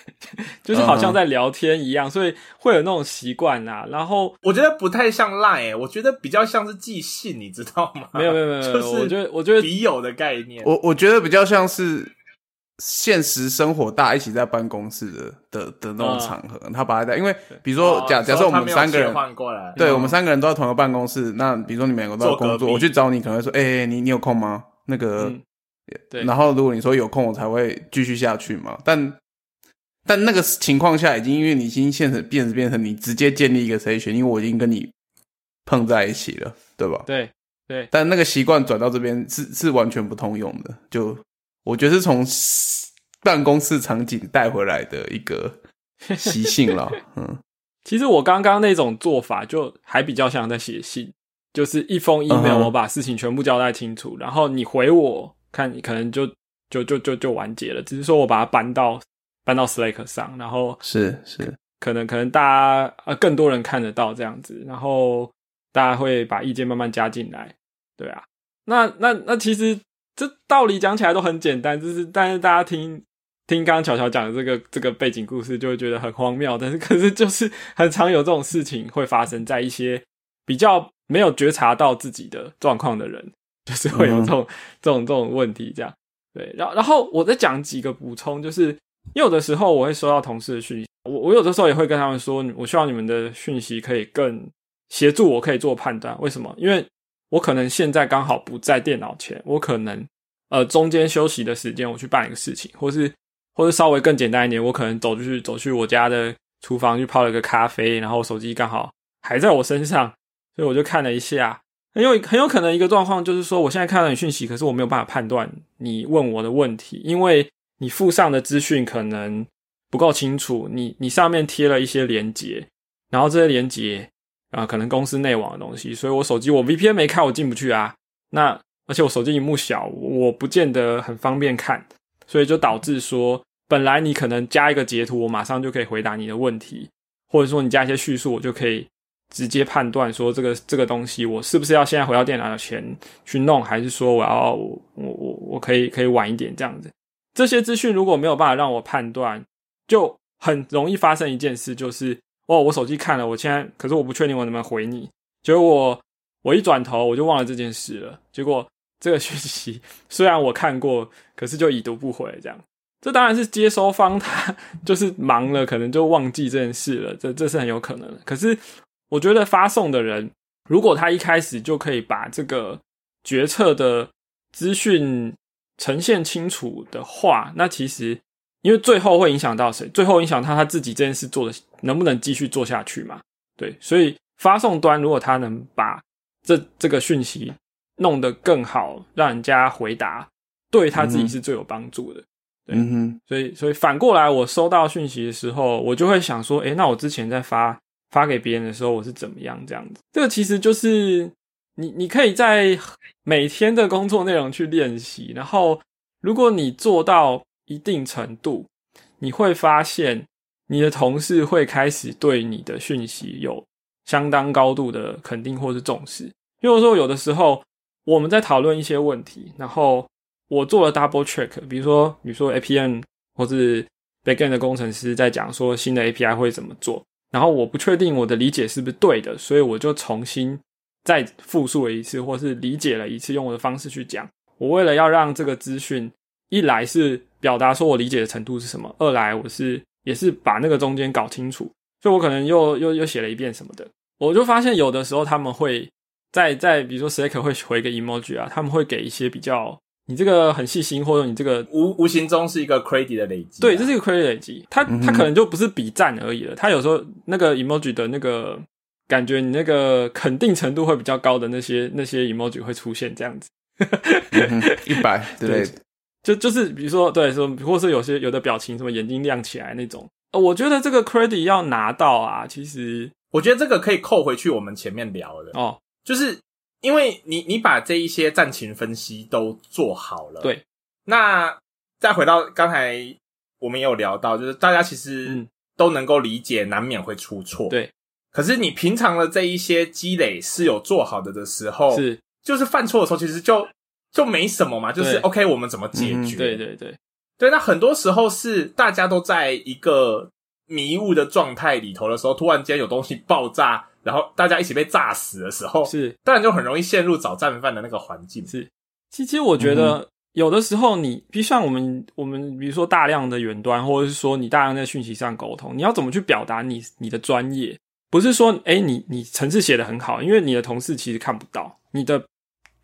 就是好像在聊天一样，所以会有那种习惯啊。然后我觉得不太像 Line，我觉得比较像是寄信，你知道吗？没有没有没有，就是我觉得我觉得笔友的概念，我我觉得比较像是。现实生活，大家一起在办公室的的的那种场合，他把它带，因为比如说假假设我们三个人换过来，对我们三个人都在同一个办公室，那比如说你们两个都在工作，我去找你，可能会说，哎，你你有空吗？那个，对，然后如果你说有空，我才会继续下去嘛。但但那个情况下，已经因为你已经现成变变成你直接建立一个 session，因为我已经跟你碰在一起了，对吧？对对，但那个习惯转到这边是是完全不通用的，就。我觉得是从办公室场景带回来的一个习性了。嗯，其实我刚刚那种做法就还比较像在写信，就是一封 email，我把事情全部交代清楚，然后你回我看，你可能就就就就就完结了。只是说我把它搬到搬到 Slack 上，然后是是，可能可能大家呃更多人看得到这样子，然后大家会把意见慢慢加进来。对啊，那那那其实。这道理讲起来都很简单，就是但是大家听听刚刚巧巧讲的这个这个背景故事，就会觉得很荒谬。但是 可是就是很常有这种事情会发生在一些比较没有觉察到自己的状况的人，就是会有这种这种这种问题。这样对，然后然后我再讲几个补充，就是有的时候我会收到同事的讯息，我我有的时候也会跟他们说，我希望你们的讯息可以更协助我可以做判断。为什么？因为我可能现在刚好不在电脑前，我可能呃中间休息的时间我去办一个事情，或是或者稍微更简单一点，我可能走出去走去我家的厨房去泡了个咖啡，然后手机刚好还在我身上，所以我就看了一下，很有很有可能一个状况就是说，我现在看到你讯息，可是我没有办法判断你问我的问题，因为你附上的资讯可能不够清楚，你你上面贴了一些连接，然后这些连接。啊，可能公司内网的东西，所以我手机我 VPN 没开，我进不去啊。那而且我手机荧幕小，我不见得很方便看，所以就导致说，本来你可能加一个截图，我马上就可以回答你的问题，或者说你加一些叙述，我就可以直接判断说这个这个东西我是不是要现在回到电脑前去弄，还是说我要我我我可以可以晚一点这样子。这些资讯如果没有办法让我判断，就很容易发生一件事，就是。哦，我手机看了，我现在可是我不确定我能不能回你。结果我我一转头我就忘了这件事了。结果这个 讯息虽然我看过，可是就已读不回这样。这当然是接收方他就是忙了，可能就忘记这件事了。这这是很有可能的。可是我觉得发送的人如果他一开始就可以把这个决策的资讯呈现清楚的话，那其实。因为最后会影响到谁？最后影响他他自己这件事做的能不能继续做下去嘛？对，所以发送端如果他能把这这个讯息弄得更好，让人家回答，对他自己是最有帮助的。嗯哼，所以所以反过来，我收到讯息的时候，我就会想说，诶，那我之前在发发给别人的时候，我是怎么样这样子？这个其实就是你你可以在每天的工作内容去练习，然后如果你做到。一定程度，你会发现你的同事会开始对你的讯息有相当高度的肯定或是重视。因为说有的时候我们在讨论一些问题，然后我做了 double check，比如说你说 APN 或是 backend 的工程师在讲说新的 API 会怎么做，然后我不确定我的理解是不是对的，所以我就重新再复述了一次，或是理解了一次，用我的方式去讲。我为了要让这个资讯一来是表达说我理解的程度是什么，二来我是也是把那个中间搞清楚，所以我可能又又又写了一遍什么的。我就发现有的时候他们会在在比如说 Slack 会回个 emoji 啊，他们会给一些比较你这个很细心，或者你这个无无形中是一个 credit 的累积。对，这是一个 credit 累积。他他可能就不是比赞而已了，他有时候那个 emoji 的那个。感觉你那个肯定程度会比较高的那些那些 emoji 会出现这样子，一百对，就就是比如说对说，或是有些有的表情什么眼睛亮起来那种，呃我觉得这个 credit 要拿到啊，其实我觉得这个可以扣回去我们前面聊的哦，就是因为你你把这一些战情分析都做好了，对，那再回到刚才我们也有聊到，就是大家其实都能够理解，难免会出错，对。可是你平常的这一些积累是有做好的的时候，是就是犯错的时候，其实就就没什么嘛，就是 OK，我们怎么解决？对对对对。那很多时候是大家都在一个迷雾的状态里头的时候，突然间有东西爆炸，然后大家一起被炸死的时候，是当然就很容易陷入找战犯的那个环境。是，其实我觉得有的时候你，比如像我们我们比如说大量的远端，或者是说你大量在讯息上沟通，你要怎么去表达你你的专业？不是说，哎，你你程式写的很好，因为你的同事其实看不到你的，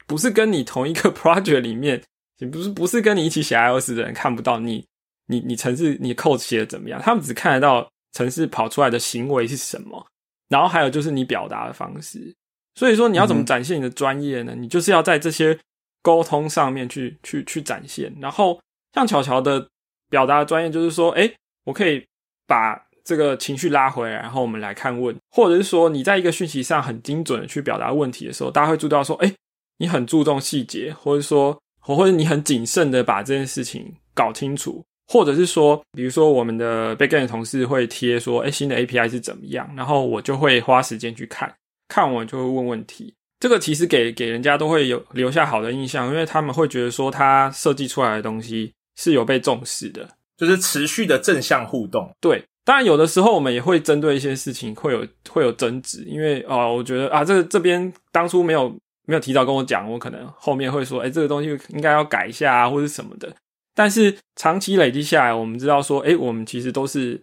不是跟你同一个 project 里面，你不是不是跟你一起写 iOS 的人看不到你，你你城市你 code 写的怎么样，他们只看得到城市跑出来的行为是什么，然后还有就是你表达的方式，所以说你要怎么展现你的专业呢？你就是要在这些沟通上面去去去展现，然后像巧巧的表达的专业就是说，哎，我可以把。这个情绪拉回来，然后我们来看问，或者是说你在一个讯息上很精准的去表达问题的时候，大家会注意到说，哎，你很注重细节，或者说，或者你很谨慎的把这件事情搞清楚，或者是说，比如说我们的 backend 同事会贴说，哎，新的 API 是怎么样，然后我就会花时间去看，看完就会问问题。这个其实给给人家都会有留下好的印象，因为他们会觉得说，他设计出来的东西是有被重视的，就是持续的正向互动，对。当然，有的时候我们也会针对一些事情会有会有争执，因为哦，我觉得啊，这这边当初没有没有提早跟我讲，我可能后面会说，哎，这个东西应该要改一下啊，或者什么的。但是长期累积下来，我们知道说，哎，我们其实都是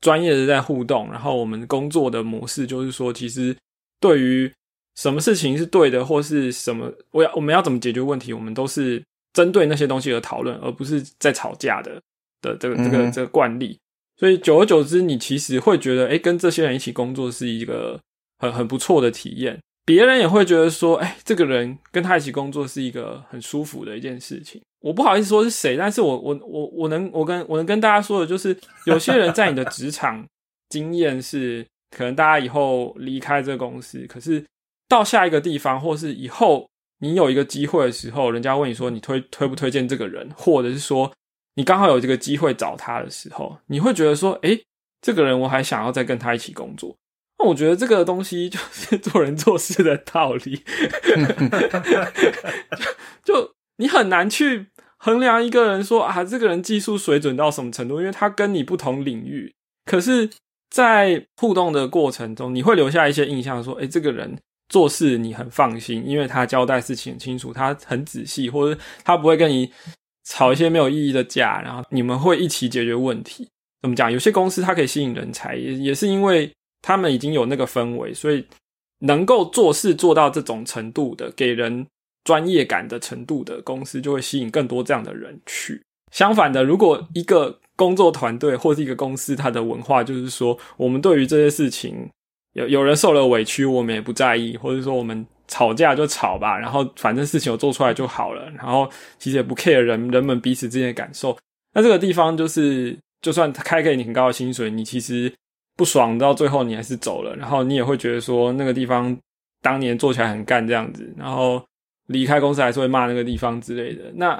专业的在互动，然后我们工作的模式就是说，其实对于什么事情是对的，或是什么我要我们要怎么解决问题，我们都是针对那些东西而讨论，而不是在吵架的的这个这个这个惯例。所以久而久之，你其实会觉得，哎，跟这些人一起工作是一个很很不错的体验。别人也会觉得说，哎，这个人跟他一起工作是一个很舒服的一件事情。我不好意思说是谁，但是我我我我能我跟我能跟大家说的就是，有些人在你的职场经验是，可能大家以后离开这个公司，可是到下一个地方，或是以后你有一个机会的时候，人家问你说，你推推不推荐这个人，或者是说。你刚好有这个机会找他的时候，你会觉得说：“哎，这个人我还想要再跟他一起工作。”我觉得这个东西就是做人做事的道理。就你很难去衡量一个人说啊，这个人技术水准到什么程度，因为他跟你不同领域。可是，在互动的过程中，你会留下一些印象，说：“哎，这个人做事你很放心，因为他交代事情很清楚，他很仔细，或者他不会跟你。”吵一些没有意义的架，然后你们会一起解决问题。怎么讲？有些公司它可以吸引人才，也也是因为他们已经有那个氛围，所以能够做事做到这种程度的，给人专业感的程度的公司，就会吸引更多这样的人去。相反的，如果一个工作团队或是一个公司，它的文化就是说，我们对于这些事情，有有人受了委屈，我们也不在意，或者说我们。吵架就吵吧，然后反正事情有做出来就好了。然后其实也不 care 人人们彼此之间的感受。那这个地方就是，就算他开给你很高的薪水，你其实不爽到最后你还是走了。然后你也会觉得说，那个地方当年做起来很干这样子，然后离开公司还是会骂那个地方之类的。那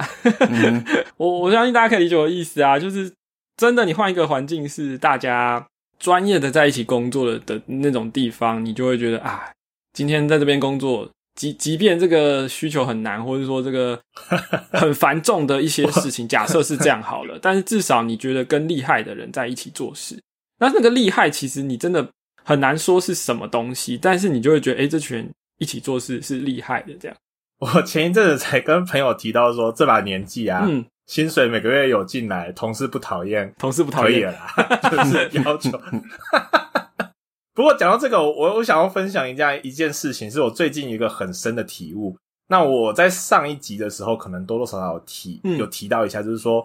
我我相信大家可以理解我的意思啊，就是真的，你换一个环境是大家专业的在一起工作的的那种地方，你就会觉得啊。今天在这边工作，即即便这个需求很难，或者说这个 很繁重的一些事情，假设是这样好了，但是至少你觉得跟厉害的人在一起做事，那那个厉害其实你真的很难说是什么东西，但是你就会觉得，哎，这群一起做事是厉害的。这样，我前一阵子才跟朋友提到说，这把年纪啊，嗯，薪水每个月有进来，同事不讨厌，同事不讨厌了啦，就是要求。不过讲到这个，我我想要分享一下一件事情，是我最近一个很深的体悟。那我在上一集的时候，可能多多少少提有提到一下，就是说，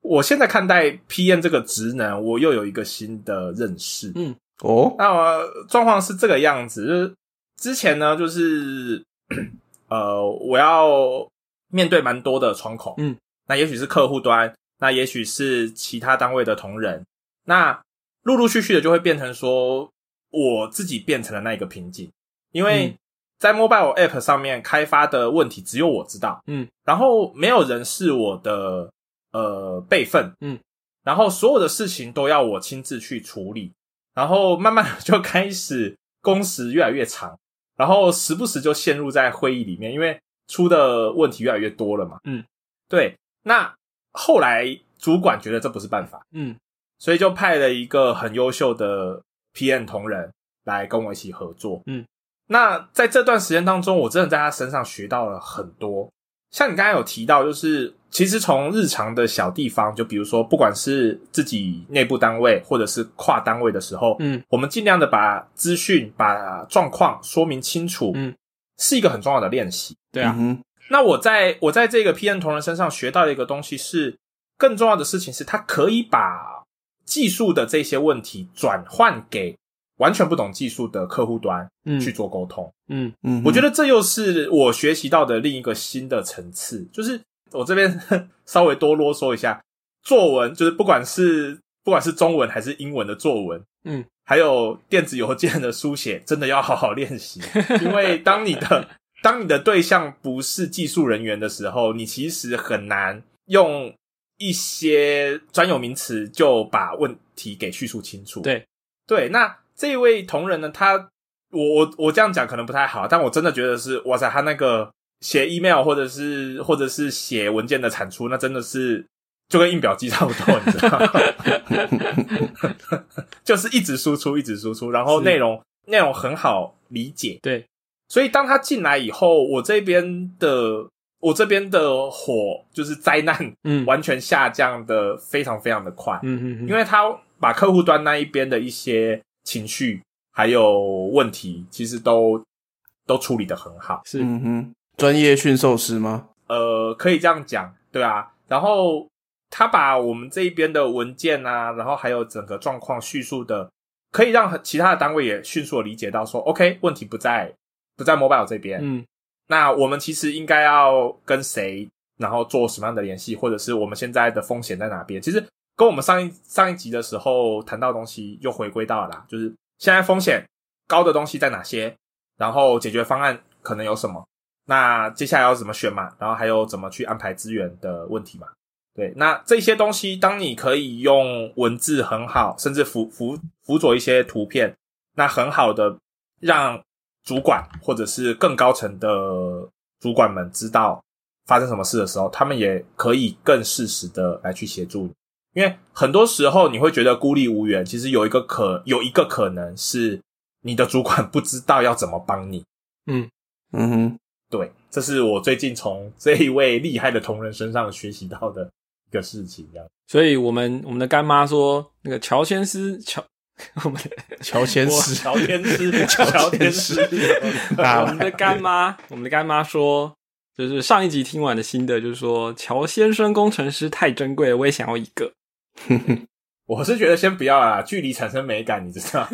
我现在看待 PM 这个职能，我又有一个新的认识。嗯，哦，那状况是这个样子，就是之前呢，就是 呃，我要面对蛮多的窗口，嗯，那也许是客户端，那也许是其他单位的同仁，那陆陆续续的就会变成说，我自己变成了那一个瓶颈，因为。在 mobile app 上面开发的问题只有我知道，嗯，然后没有人是我的呃备份，嗯，然后所有的事情都要我亲自去处理，然后慢慢就开始工时越来越长，然后时不时就陷入在会议里面，因为出的问题越来越多了嘛，嗯，对，那后来主管觉得这不是办法，嗯，所以就派了一个很优秀的 PM 同仁来跟我一起合作，嗯。那在这段时间当中，我真的在他身上学到了很多。像你刚才有提到，就是其实从日常的小地方，就比如说，不管是自己内部单位或者是跨单位的时候，嗯，我们尽量的把资讯、把状况说明清楚，嗯，是一个很重要的练习。对啊，那我在我在这个 P N 同仁身上学到的一个东西是，更重要的事情是，他可以把技术的这些问题转换给。完全不懂技术的客户端去做沟通，嗯嗯，我觉得这又是我学习到的另一个新的层次。就是我这边 稍微多啰嗦一下，作文就是不管是不管是中文还是英文的作文，嗯，还有电子邮件的书写，真的要好好练习。因为当你的当你的对象不是技术人员的时候，你其实很难用一些专有名词就把问题给叙述清楚。对对，那。这位同仁呢，他我我我这样讲可能不太好，但我真的觉得是哇塞，他那个写 email 或者是或者是写文件的产出，那真的是就跟印表机差不多，你知道吗？就是一直输出，一直输出，然后内容内容很好理解。对，所以当他进来以后，我这边的我这边的火就是灾难，嗯，完全下降的非常非常的快，嗯嗯，因为他把客户端那一边的一些。情绪还有问题，其实都都处理的很好。是，嗯哼，专业驯兽师吗？呃，可以这样讲，对啊。然后他把我们这一边的文件啊，然后还有整个状况叙述的，可以让其他的单位也迅速的理解到说，OK，问题不在不在 mobile 这边。嗯，那我们其实应该要跟谁，然后做什么样的联系，或者是我们现在的风险在哪边？其实。跟我们上一上一集的时候谈到东西又回归到了，就是现在风险高的东西在哪些，然后解决方案可能有什么，那接下来要怎么选嘛？然后还有怎么去安排资源的问题嘛？对，那这些东西，当你可以用文字很好，甚至辅辅辅佐一些图片，那很好的让主管或者是更高层的主管们知道发生什么事的时候，他们也可以更适时的来去协助你。因为很多时候你会觉得孤立无援，其实有一个可有一个可能是你的主管不知道要怎么帮你。嗯嗯哼，对，这是我最近从这一位厉害的同仁身上学习到的一个事情。这样，所以我们我们的干妈说，那个乔先 师乔，我们乔先师乔天师乔天师，我们的干妈我们的干妈说。就是上一集听完的心得，就是说乔先生工程师太珍贵了，我也想要一个。我是觉得先不要啦，距离产生美感，你知道？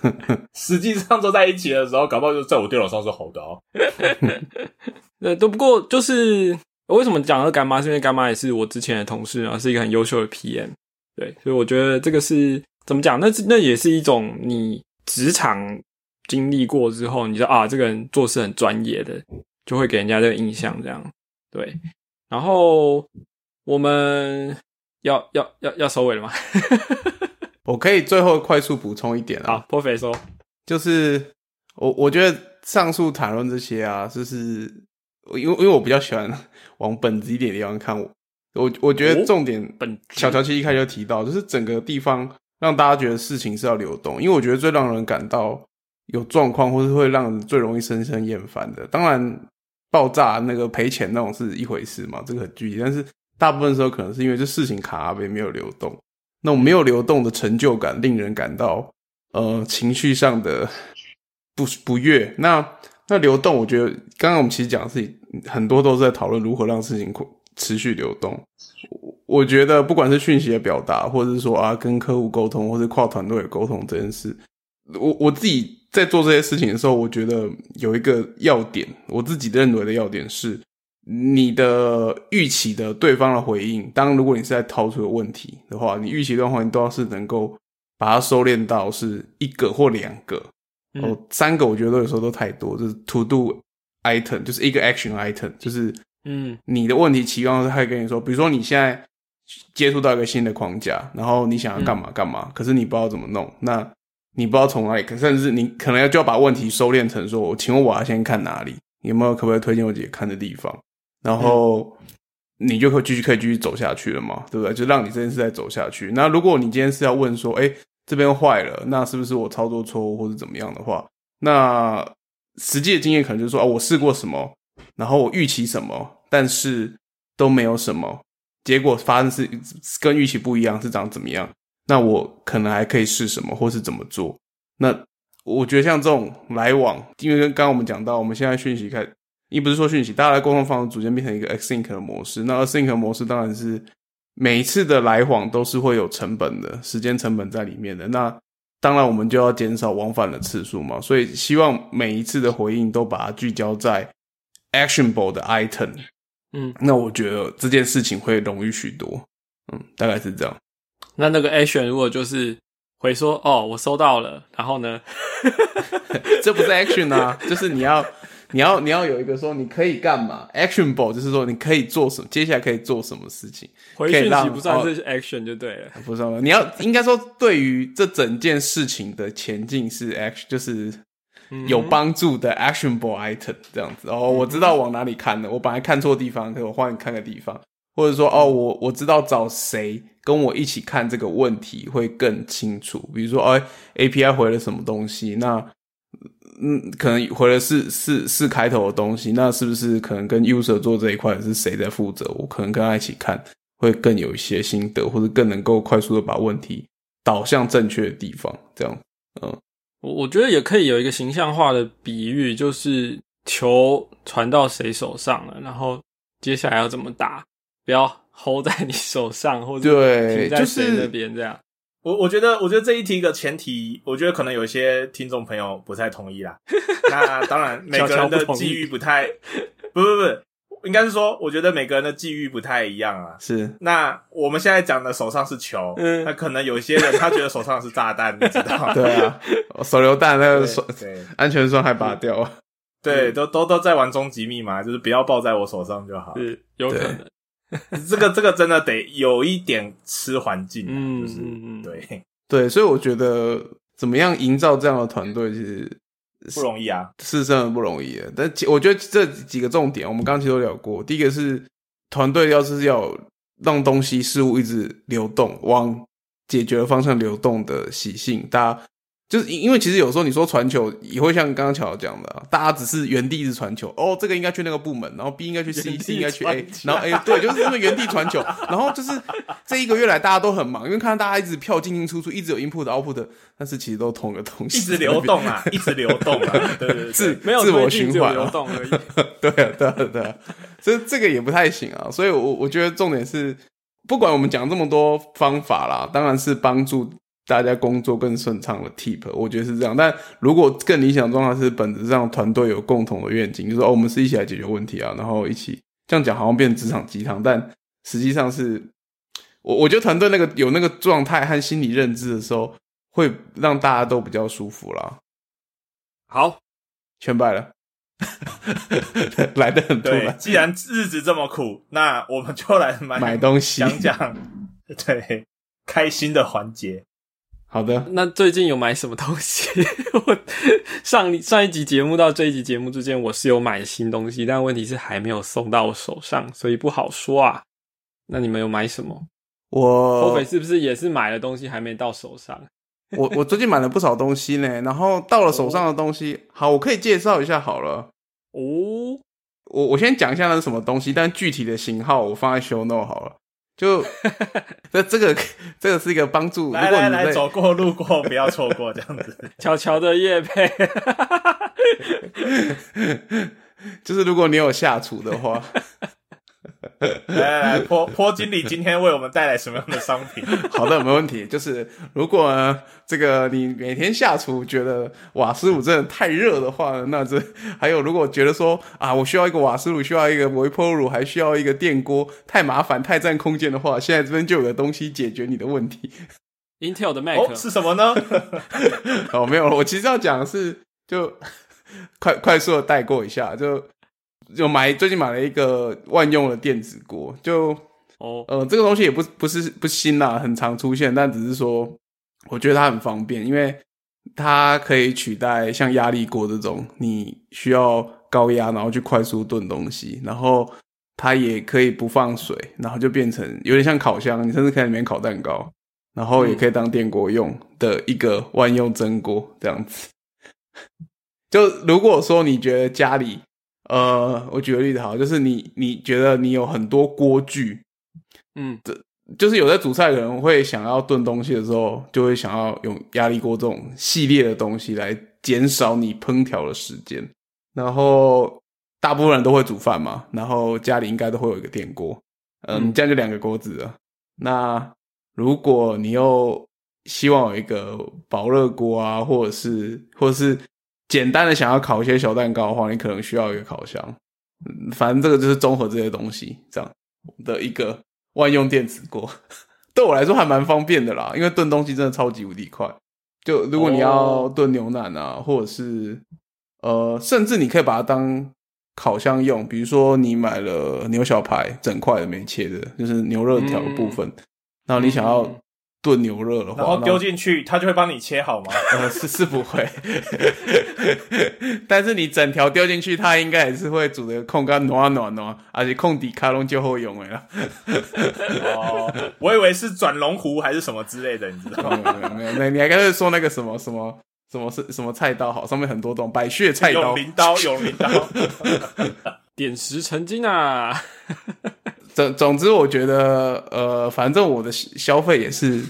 实际上坐在一起的时候，搞不好就在我电脑上是好的哦。呃，都不过就是为什么讲到干妈，是因为干妈也是我之前的同事啊，是一个很优秀的 PM。对，所以我觉得这个是怎么讲？那那也是一种你职场经历过之后，你说啊，这个人做事很专业的。就会给人家这个印象，这样对。然后我们要要要要收尾了吗？我可以最后快速补充一点啊。好，波菲说，就是我我觉得上述谈论这些啊，就是因为因为我比较喜欢 往本质一点地方看。我我我觉得重点，本小乔其实一开始就提到，就是整个地方让大家觉得事情是要流动。因为我觉得最让人感到有状况，或是会让人最容易深深厌烦的。当然，爆炸那个赔钱那种是一回事嘛，这个很具体。但是大部分时候可能是因为这事情卡呗，没有流动。那种没有流动的成就感，令人感到呃情绪上的不不悦。那那流动，我觉得刚刚我们其实讲的是很多都是在讨论如何让事情持续流动。我觉得不管是讯息的表达，或者是说啊跟客户沟通，或是跨团队沟通这件事，我我自己在做这些事情的时候，我觉得有一个要点，我自己认为的要点是，你的预期的对方的回应。当如果你是在掏出问题的话，你预期的话，你都要是能够把它收敛到是一个或两个，哦，三个我觉得有时候都太多，就是 to do item，就是一个 action item，就是嗯，你的问题期望是他跟你说，比如说你现在。接触到一个新的框架，然后你想要干嘛干嘛，可是你不知道怎么弄，那你不知道从哪里，甚至你可能要就要把问题收敛成说，我请问我要先看哪里？有没有可不可以推荐我姐看的地方？然后你就会继续可以继续走下去了嘛，对不对？就让你这件事再走下去。那如果你今天是要问说，哎，这边坏了，那是不是我操作错误或者怎么样的话？那实际的经验可能就是说，啊，我试过什么，然后我预期什么，但是都没有什么。结果发生是跟预期不一样，是长怎么样？那我可能还可以试什么，或是怎么做？那我觉得像这种来往，因为跟刚刚我们讲到，我们现在讯息开，亦不是说讯息，大家的沟通方式逐渐变成一个 async 的模式。那 async 模式当然是每一次的来往都是会有成本的，时间成本在里面的。那当然我们就要减少往返的次数嘛。所以希望每一次的回应都把它聚焦在 actionable 的 item。嗯，那我觉得这件事情会容易许多，嗯，大概是这样。那那个 action 如果就是回说哦，我收到了，然后呢，这不是 action 啊，就是你要你要你要有一个说你可以干嘛，actionable 就是说你可以做什么，接下来可以做什么事情。回讯息不算是 action 就对了，不算。你要应该说对于这整件事情的前进是 action，就是。有帮助的 actionable item 这样子哦，我知道往哪里看了，我本来看错地方，可我换看个地方，或者说哦，我我知道找谁跟我一起看这个问题会更清楚。比如说，哎，API 回了什么东西？那嗯，可能回了四四四开头的东西，那是不是可能跟 user 做这一块是谁在负责？我可能跟他一起看会更有一些心得，或者更能够快速的把问题导向正确的地方。这样，嗯。我我觉得也可以有一个形象化的比喻，就是球传到谁手上了，然后接下来要怎么打，不要 hold 在你手上，或者停在谁那边这样。我我觉得，我觉得这一题的前提，我觉得可能有一些听众朋友不太同意啦。那当然，每个人的际遇不太，不不不。应该是说，我觉得每个人的际遇不太一样啊。是，那我们现在讲的手上是球，嗯，那可能有些人他觉得手上是炸弹，你知道？对啊，手榴弹那个手，安全栓还拔掉。对，都都都在玩终极密码，就是不要抱在我手上就好。是，有可能。这个这个真的得有一点吃环境，嗯嗯嗯，对 对，所以我觉得怎么样营造这样的团队，其实。不容易啊，是真的不容易的。但我觉得这几个重点，我们刚刚其实都聊过。第一个是团队要是要让东西事物一直流动，往解决的方向流动的习性，大家。就是因为其实有时候你说传球也会像刚刚巧讲的，大家只是原地一直传球。哦，这个应该去那个部门，然后 B 应该去 C，C 应该去 A，然后 A 对，就是因为原地传球。然后就是这一个月来大家都很忙，因为看到大家一直票进进出出，一直有 input output，但是其实都同个东西，一直流动啊，一直流动啊，对对对，自没有自我循环流动而已。对啊，对啊，对啊，这这个也不太行啊。所以，我我觉得重点是，不管我们讲这么多方法啦，当然是帮助。大家工作更顺畅的 tip，我觉得是这样。但如果更理想状态是本质上团队有共同的愿景，就是说哦，我们是一起来解决问题啊，然后一起这样讲好像变职场鸡汤，但实际上是，我我觉得团队那个有那个状态和心理认知的时候，会让大家都比较舒服啦。好，全败了，来的很突然。既然日子这么苦，那我们就来买买东西，讲讲对开心的环节。好的，那最近有买什么东西？我上上一集节目到这一集节目之间，我是有买新东西，但问题是还没有送到我手上，所以不好说啊。那你们有买什么？我后北是不是也是买了东西还没到手上？我我最近买了不少东西呢，然后到了手上的东西，好，我可以介绍一下好了。哦，我我先讲一下那是什么东西，但具体的型号我放在 show note 好了。就 这这个这个是一个帮助，来来来，走过路过 不要错过这样子。巧巧的月配，就是如果你有下厨的话。来来，坡坡经理今天为我们带来什么样的商品？好的，没问题。就是如果这个你每天下厨觉得瓦斯炉真的太热的话，那这还有如果觉得说啊，我需要一个瓦斯炉，需要一个微波炉，还需要一个电锅，太麻烦、太占空间的话，现在这边就有个东西解决你的问题。Intel 的 Mac 是什么呢？哦，没有了。我其实要讲的是，就快快速的带过一下，就。就买最近买了一个万用的电子锅，就哦呃这个东西也不不是不新啦，很常出现，但只是说我觉得它很方便，因为它可以取代像压力锅这种你需要高压然后去快速炖东西，然后它也可以不放水，然后就变成有点像烤箱，你甚至可以里面烤蛋糕，然后也可以当电锅用的一个万用蒸锅这样子。就如果说你觉得家里呃，我举个例子好，就是你你觉得你有很多锅具，嗯，这就是有在煮菜的人会想要炖东西的时候，就会想要用压力锅这种系列的东西来减少你烹调的时间。然后大部分人都会煮饭嘛，然后家里应该都会有一个电锅，嗯，这样就两个锅子了。那如果你又希望有一个保热锅啊，或者是或者是。简单的想要烤一些小蛋糕的话，你可能需要一个烤箱。嗯，反正这个就是综合这些东西这样的一个万用电子锅，对我来说还蛮方便的啦。因为炖东西真的超级无敌快。就如果你要炖牛腩啊，或者是呃，甚至你可以把它当烤箱用。比如说你买了牛小排整块的没切的，就是牛肉条部分，然后你想要。炖牛肉的话，然后丢进去，它就会帮你切好吗？呃，是是不会，但是你整条丢进去，它应该也是会煮的控干暖暖暖，而且控底卡龙就会用了。哦，我以为是转龙湖还是什么之类的，你知道吗？没有没有，那你还刚才说那个什么什么什么是什么菜刀好，上面很多种百穴菜刀，永灵刀，永灵刀，点石成金啊！总总之，我觉得，呃，反正我的消费也是，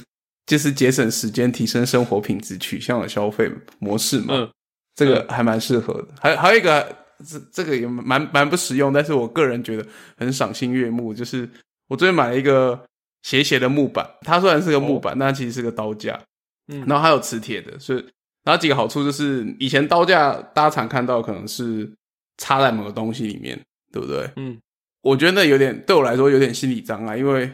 就是节省时间、提升生活品质取向的消费模式嘛。嗯，这个还蛮适合的。还还有一个，这这个也蛮蛮不实用，但是我个人觉得很赏心悦目。就是我最近买了一个斜斜的木板，它虽然是个木板，但其实是个刀架。嗯，然后还有磁铁的，所以然后几个好处就是，以前刀架大家常看到可能是插在某个东西里面，对不对？嗯。我觉得那有点对我来说有点心理障碍，因为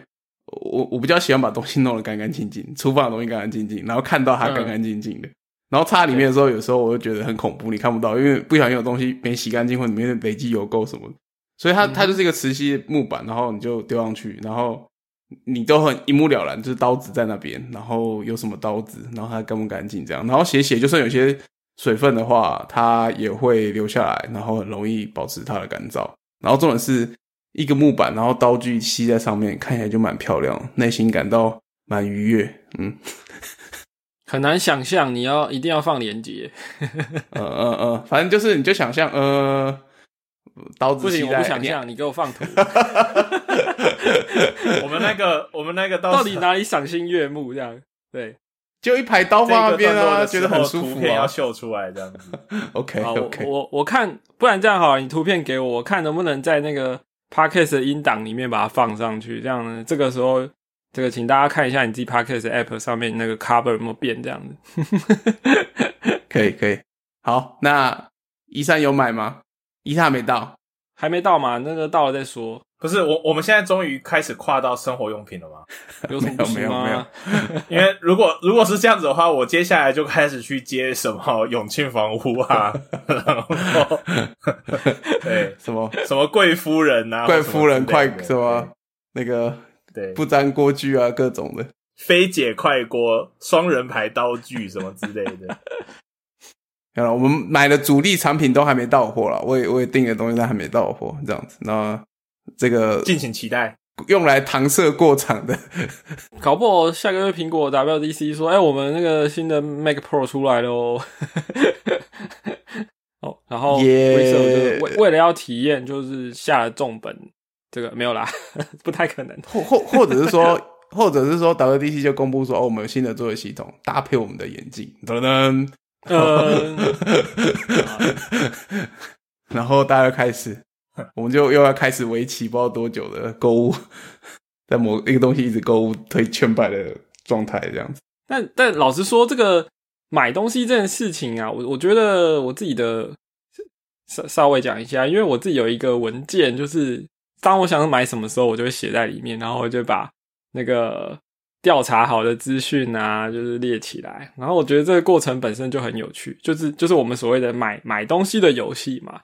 我我比较喜欢把东西弄得干干净净，厨房的东西干干净净，然后看到它干干净净的，然后插里面的时候，有时候我就觉得很恐怖，你看不到，因为不小心有东西没洗干净，或者里面累积油垢什么，所以它它就是一个磁吸木板，然后你就丢上去，然后你都很一目了然，就是刀子在那边，然后有什么刀子，然后它干不干净这样，然后写写就算有些水分的话，它也会留下来，然后很容易保持它的干燥，然后重点是。一个木板，然后刀具吸在上面，看起来就蛮漂亮，内心感到蛮愉悦。嗯，很难想象，你要一定要放连接。嗯嗯嗯，反正就是你就想象，呃，刀子不行，我不想象，你给我放图。我们那个，我们那个 到底哪里赏心悦目？这样对，就一排刀放那边啊，觉得很舒服，要秀出来这样子。OK OK，我我看，不然这样好，你图片给我，我看能不能在那个。Podcast 的音档里面把它放上去，这样呢？这个时候，这个请大家看一下你自己 Podcast App 上面那个 Cover 有没有变，这样子。可以，可以。好，那一三有买吗？一三还没到，还没到嘛？那个到了再说。不是我，我们现在终于开始跨到生活用品了吗？有什么没有没有？因为如果如果是这样子的话，我接下来就开始去接什么永庆房屋啊，然后对什么什么贵夫人啊，贵夫人快什么那个对不粘锅具啊，各种的飞姐快锅、双人牌刀具什么之类的。好了，我们买的主力产品都还没到货了，我也我也订的东西，但还没到货，这样子那。这个敬请期待。用来搪塞过场的。搞不好下个月苹果 WDC 说：“哎，我们那个新的 Mac Pro 出来喽哦。哦，然后为什么为为了要体验，就是下了重本，这个没有啦，不太可能。或或或者是说，或者是说 WDC 就公布说，哦，我们有新的作业系统搭配我们的眼镜，噔噔，然后大家开始，我们就又要开始为期不知道多久的购物，在某一个东西一直购物推劝败的状态这样子。但但老实说，这个。买东西这件事情啊，我我觉得我自己的稍稍微讲一下，因为我自己有一个文件，就是当我想买什么时候，我就会写在里面，然后我就把那个调查好的资讯啊，就是列起来。然后我觉得这个过程本身就很有趣，就是就是我们所谓的买买东西的游戏嘛。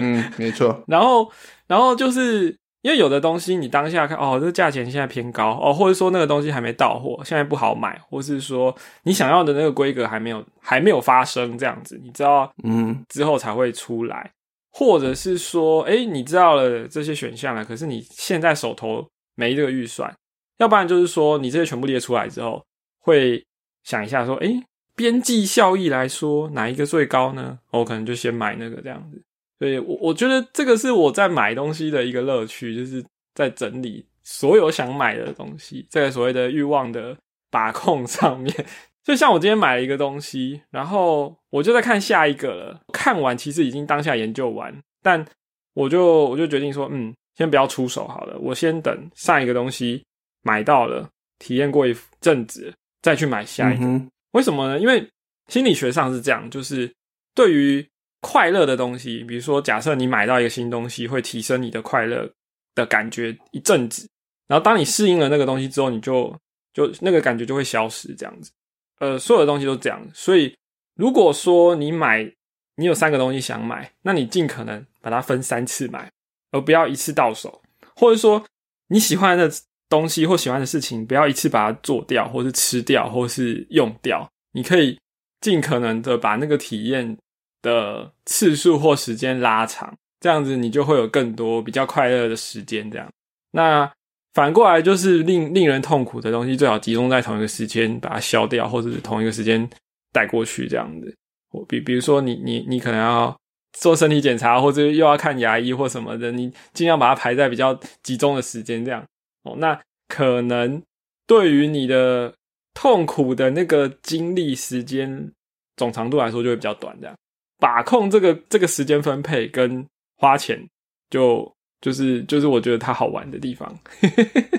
嗯，没错。然后然后就是。因为有的东西你当下看哦，这价钱现在偏高哦，或者说那个东西还没到货，现在不好买，或是说你想要的那个规格还没有还没有发生这样子，你知道，嗯，之后才会出来，或者是说，哎，你知道了这些选项了，可是你现在手头没这个预算，要不然就是说你这些全部列出来之后，会想一下说，哎，边际效益来说哪一个最高呢？我可能就先买那个这样子。所以我，我觉得这个是我在买东西的一个乐趣，就是在整理所有想买的东西，在所谓的欲望的把控上面。就像我今天买了一个东西，然后我就在看下一个了。看完其实已经当下研究完，但我就我就决定说，嗯，先不要出手好了，我先等上一个东西买到了，体验过一阵子，再去买下一个。为什么呢？因为心理学上是这样，就是对于。快乐的东西，比如说，假设你买到一个新东西，会提升你的快乐的感觉一阵子，然后当你适应了那个东西之后，你就就那个感觉就会消失，这样子。呃，所有的东西都这样。所以，如果说你买，你有三个东西想买，那你尽可能把它分三次买，而不要一次到手。或者说，你喜欢的东西或喜欢的事情，不要一次把它做掉，或是吃掉，或是用掉。你可以尽可能的把那个体验。的次数或时间拉长，这样子你就会有更多比较快乐的时间。这样，那反过来就是令令人痛苦的东西，最好集中在同一个时间把它消掉，或者是同一个时间带过去。这样子，我比比如说你你你可能要做身体检查，或者又要看牙医或什么的，你尽量把它排在比较集中的时间。这样哦，那可能对于你的痛苦的那个经历时间总长度来说，就会比较短。这样。把控这个这个时间分配跟花钱，就就是就是我觉得它好玩的地方。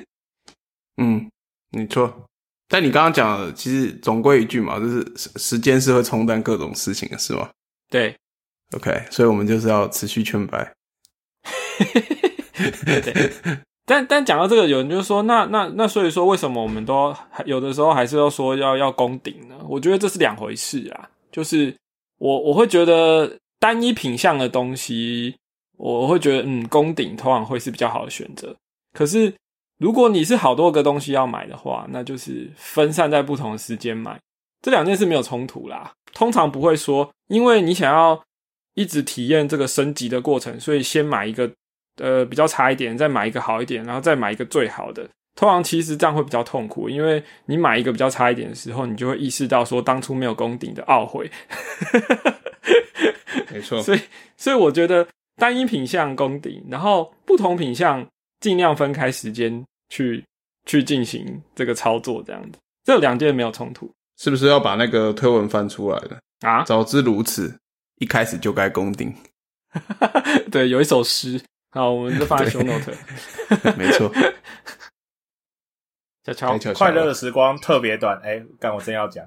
嗯，没错。但你刚刚讲的，其实总归一句嘛，就是时间是会冲淡各种事情的，是吗？对。OK，所以我们就是要持续劝白。对。但但讲到这个，有人就说，那那那，所以说为什么我们都有的时候还是要说要要攻顶呢？我觉得这是两回事啊，就是。我我会觉得单一品相的东西，我会觉得嗯，攻顶通常会是比较好的选择。可是如果你是好多个东西要买的话，那就是分散在不同的时间买，这两件事没有冲突啦。通常不会说，因为你想要一直体验这个升级的过程，所以先买一个呃比较差一点，再买一个好一点，然后再买一个最好的。通常其实这样会比较痛苦，因为你买一个比较差一点的时候，你就会意识到说当初没有攻顶的懊悔。没错，所以所以我觉得单一品相攻顶，然后不同品相尽量分开时间去去进行这个操作，这样子这两件没有冲突。是不是要把那个推文翻出来了啊？早知如此，一开始就该攻顶。对，有一首诗，好，我们就放在 show note。没错。小乔，快乐的时光特别短。哎，干，我真要讲，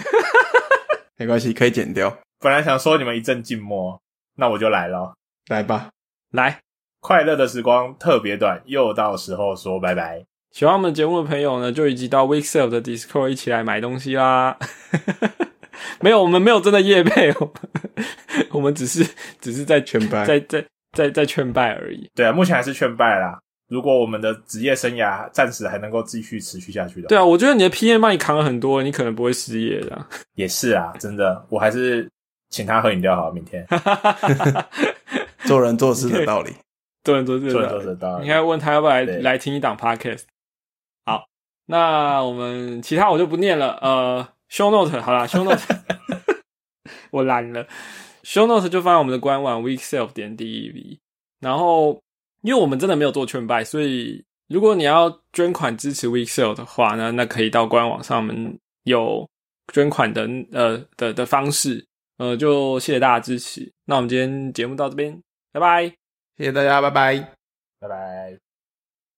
没关系，可以剪掉。本来想说你们一阵静默，那我就来了，来吧，来。快乐的时光特别短，又到时候说拜拜。喜欢我们节目的朋友呢，就一起到 w e e k s e l f 的 Discord 一起来买东西啦。没有，我们没有真的夜配，我们只是只是在全班，在在在在劝败而已。对啊，目前还是劝败啦。如果我们的职业生涯暂时还能够继续持续下去的，对啊，我觉得你的 PM 帮你扛了很多，你可能不会失业的。也是啊，真的，我还是请他喝饮料好，明天。做人做事的道理，做人做事做人做事，当然你应该问他要不要来来听一档 podcast。好，那我们其他我就不念了。呃，show note 好啦 s h o w note 我懒了，show notes 就放在我们的官网 weekself 点 dev。然后，因为我们真的没有做劝败，所以如果你要捐款支持 weekself 的话呢，那可以到官网上我们有捐款的呃的的方式。呃，就谢谢大家支持。那我们今天节目到这边，拜拜，谢谢大家，拜拜，拜拜。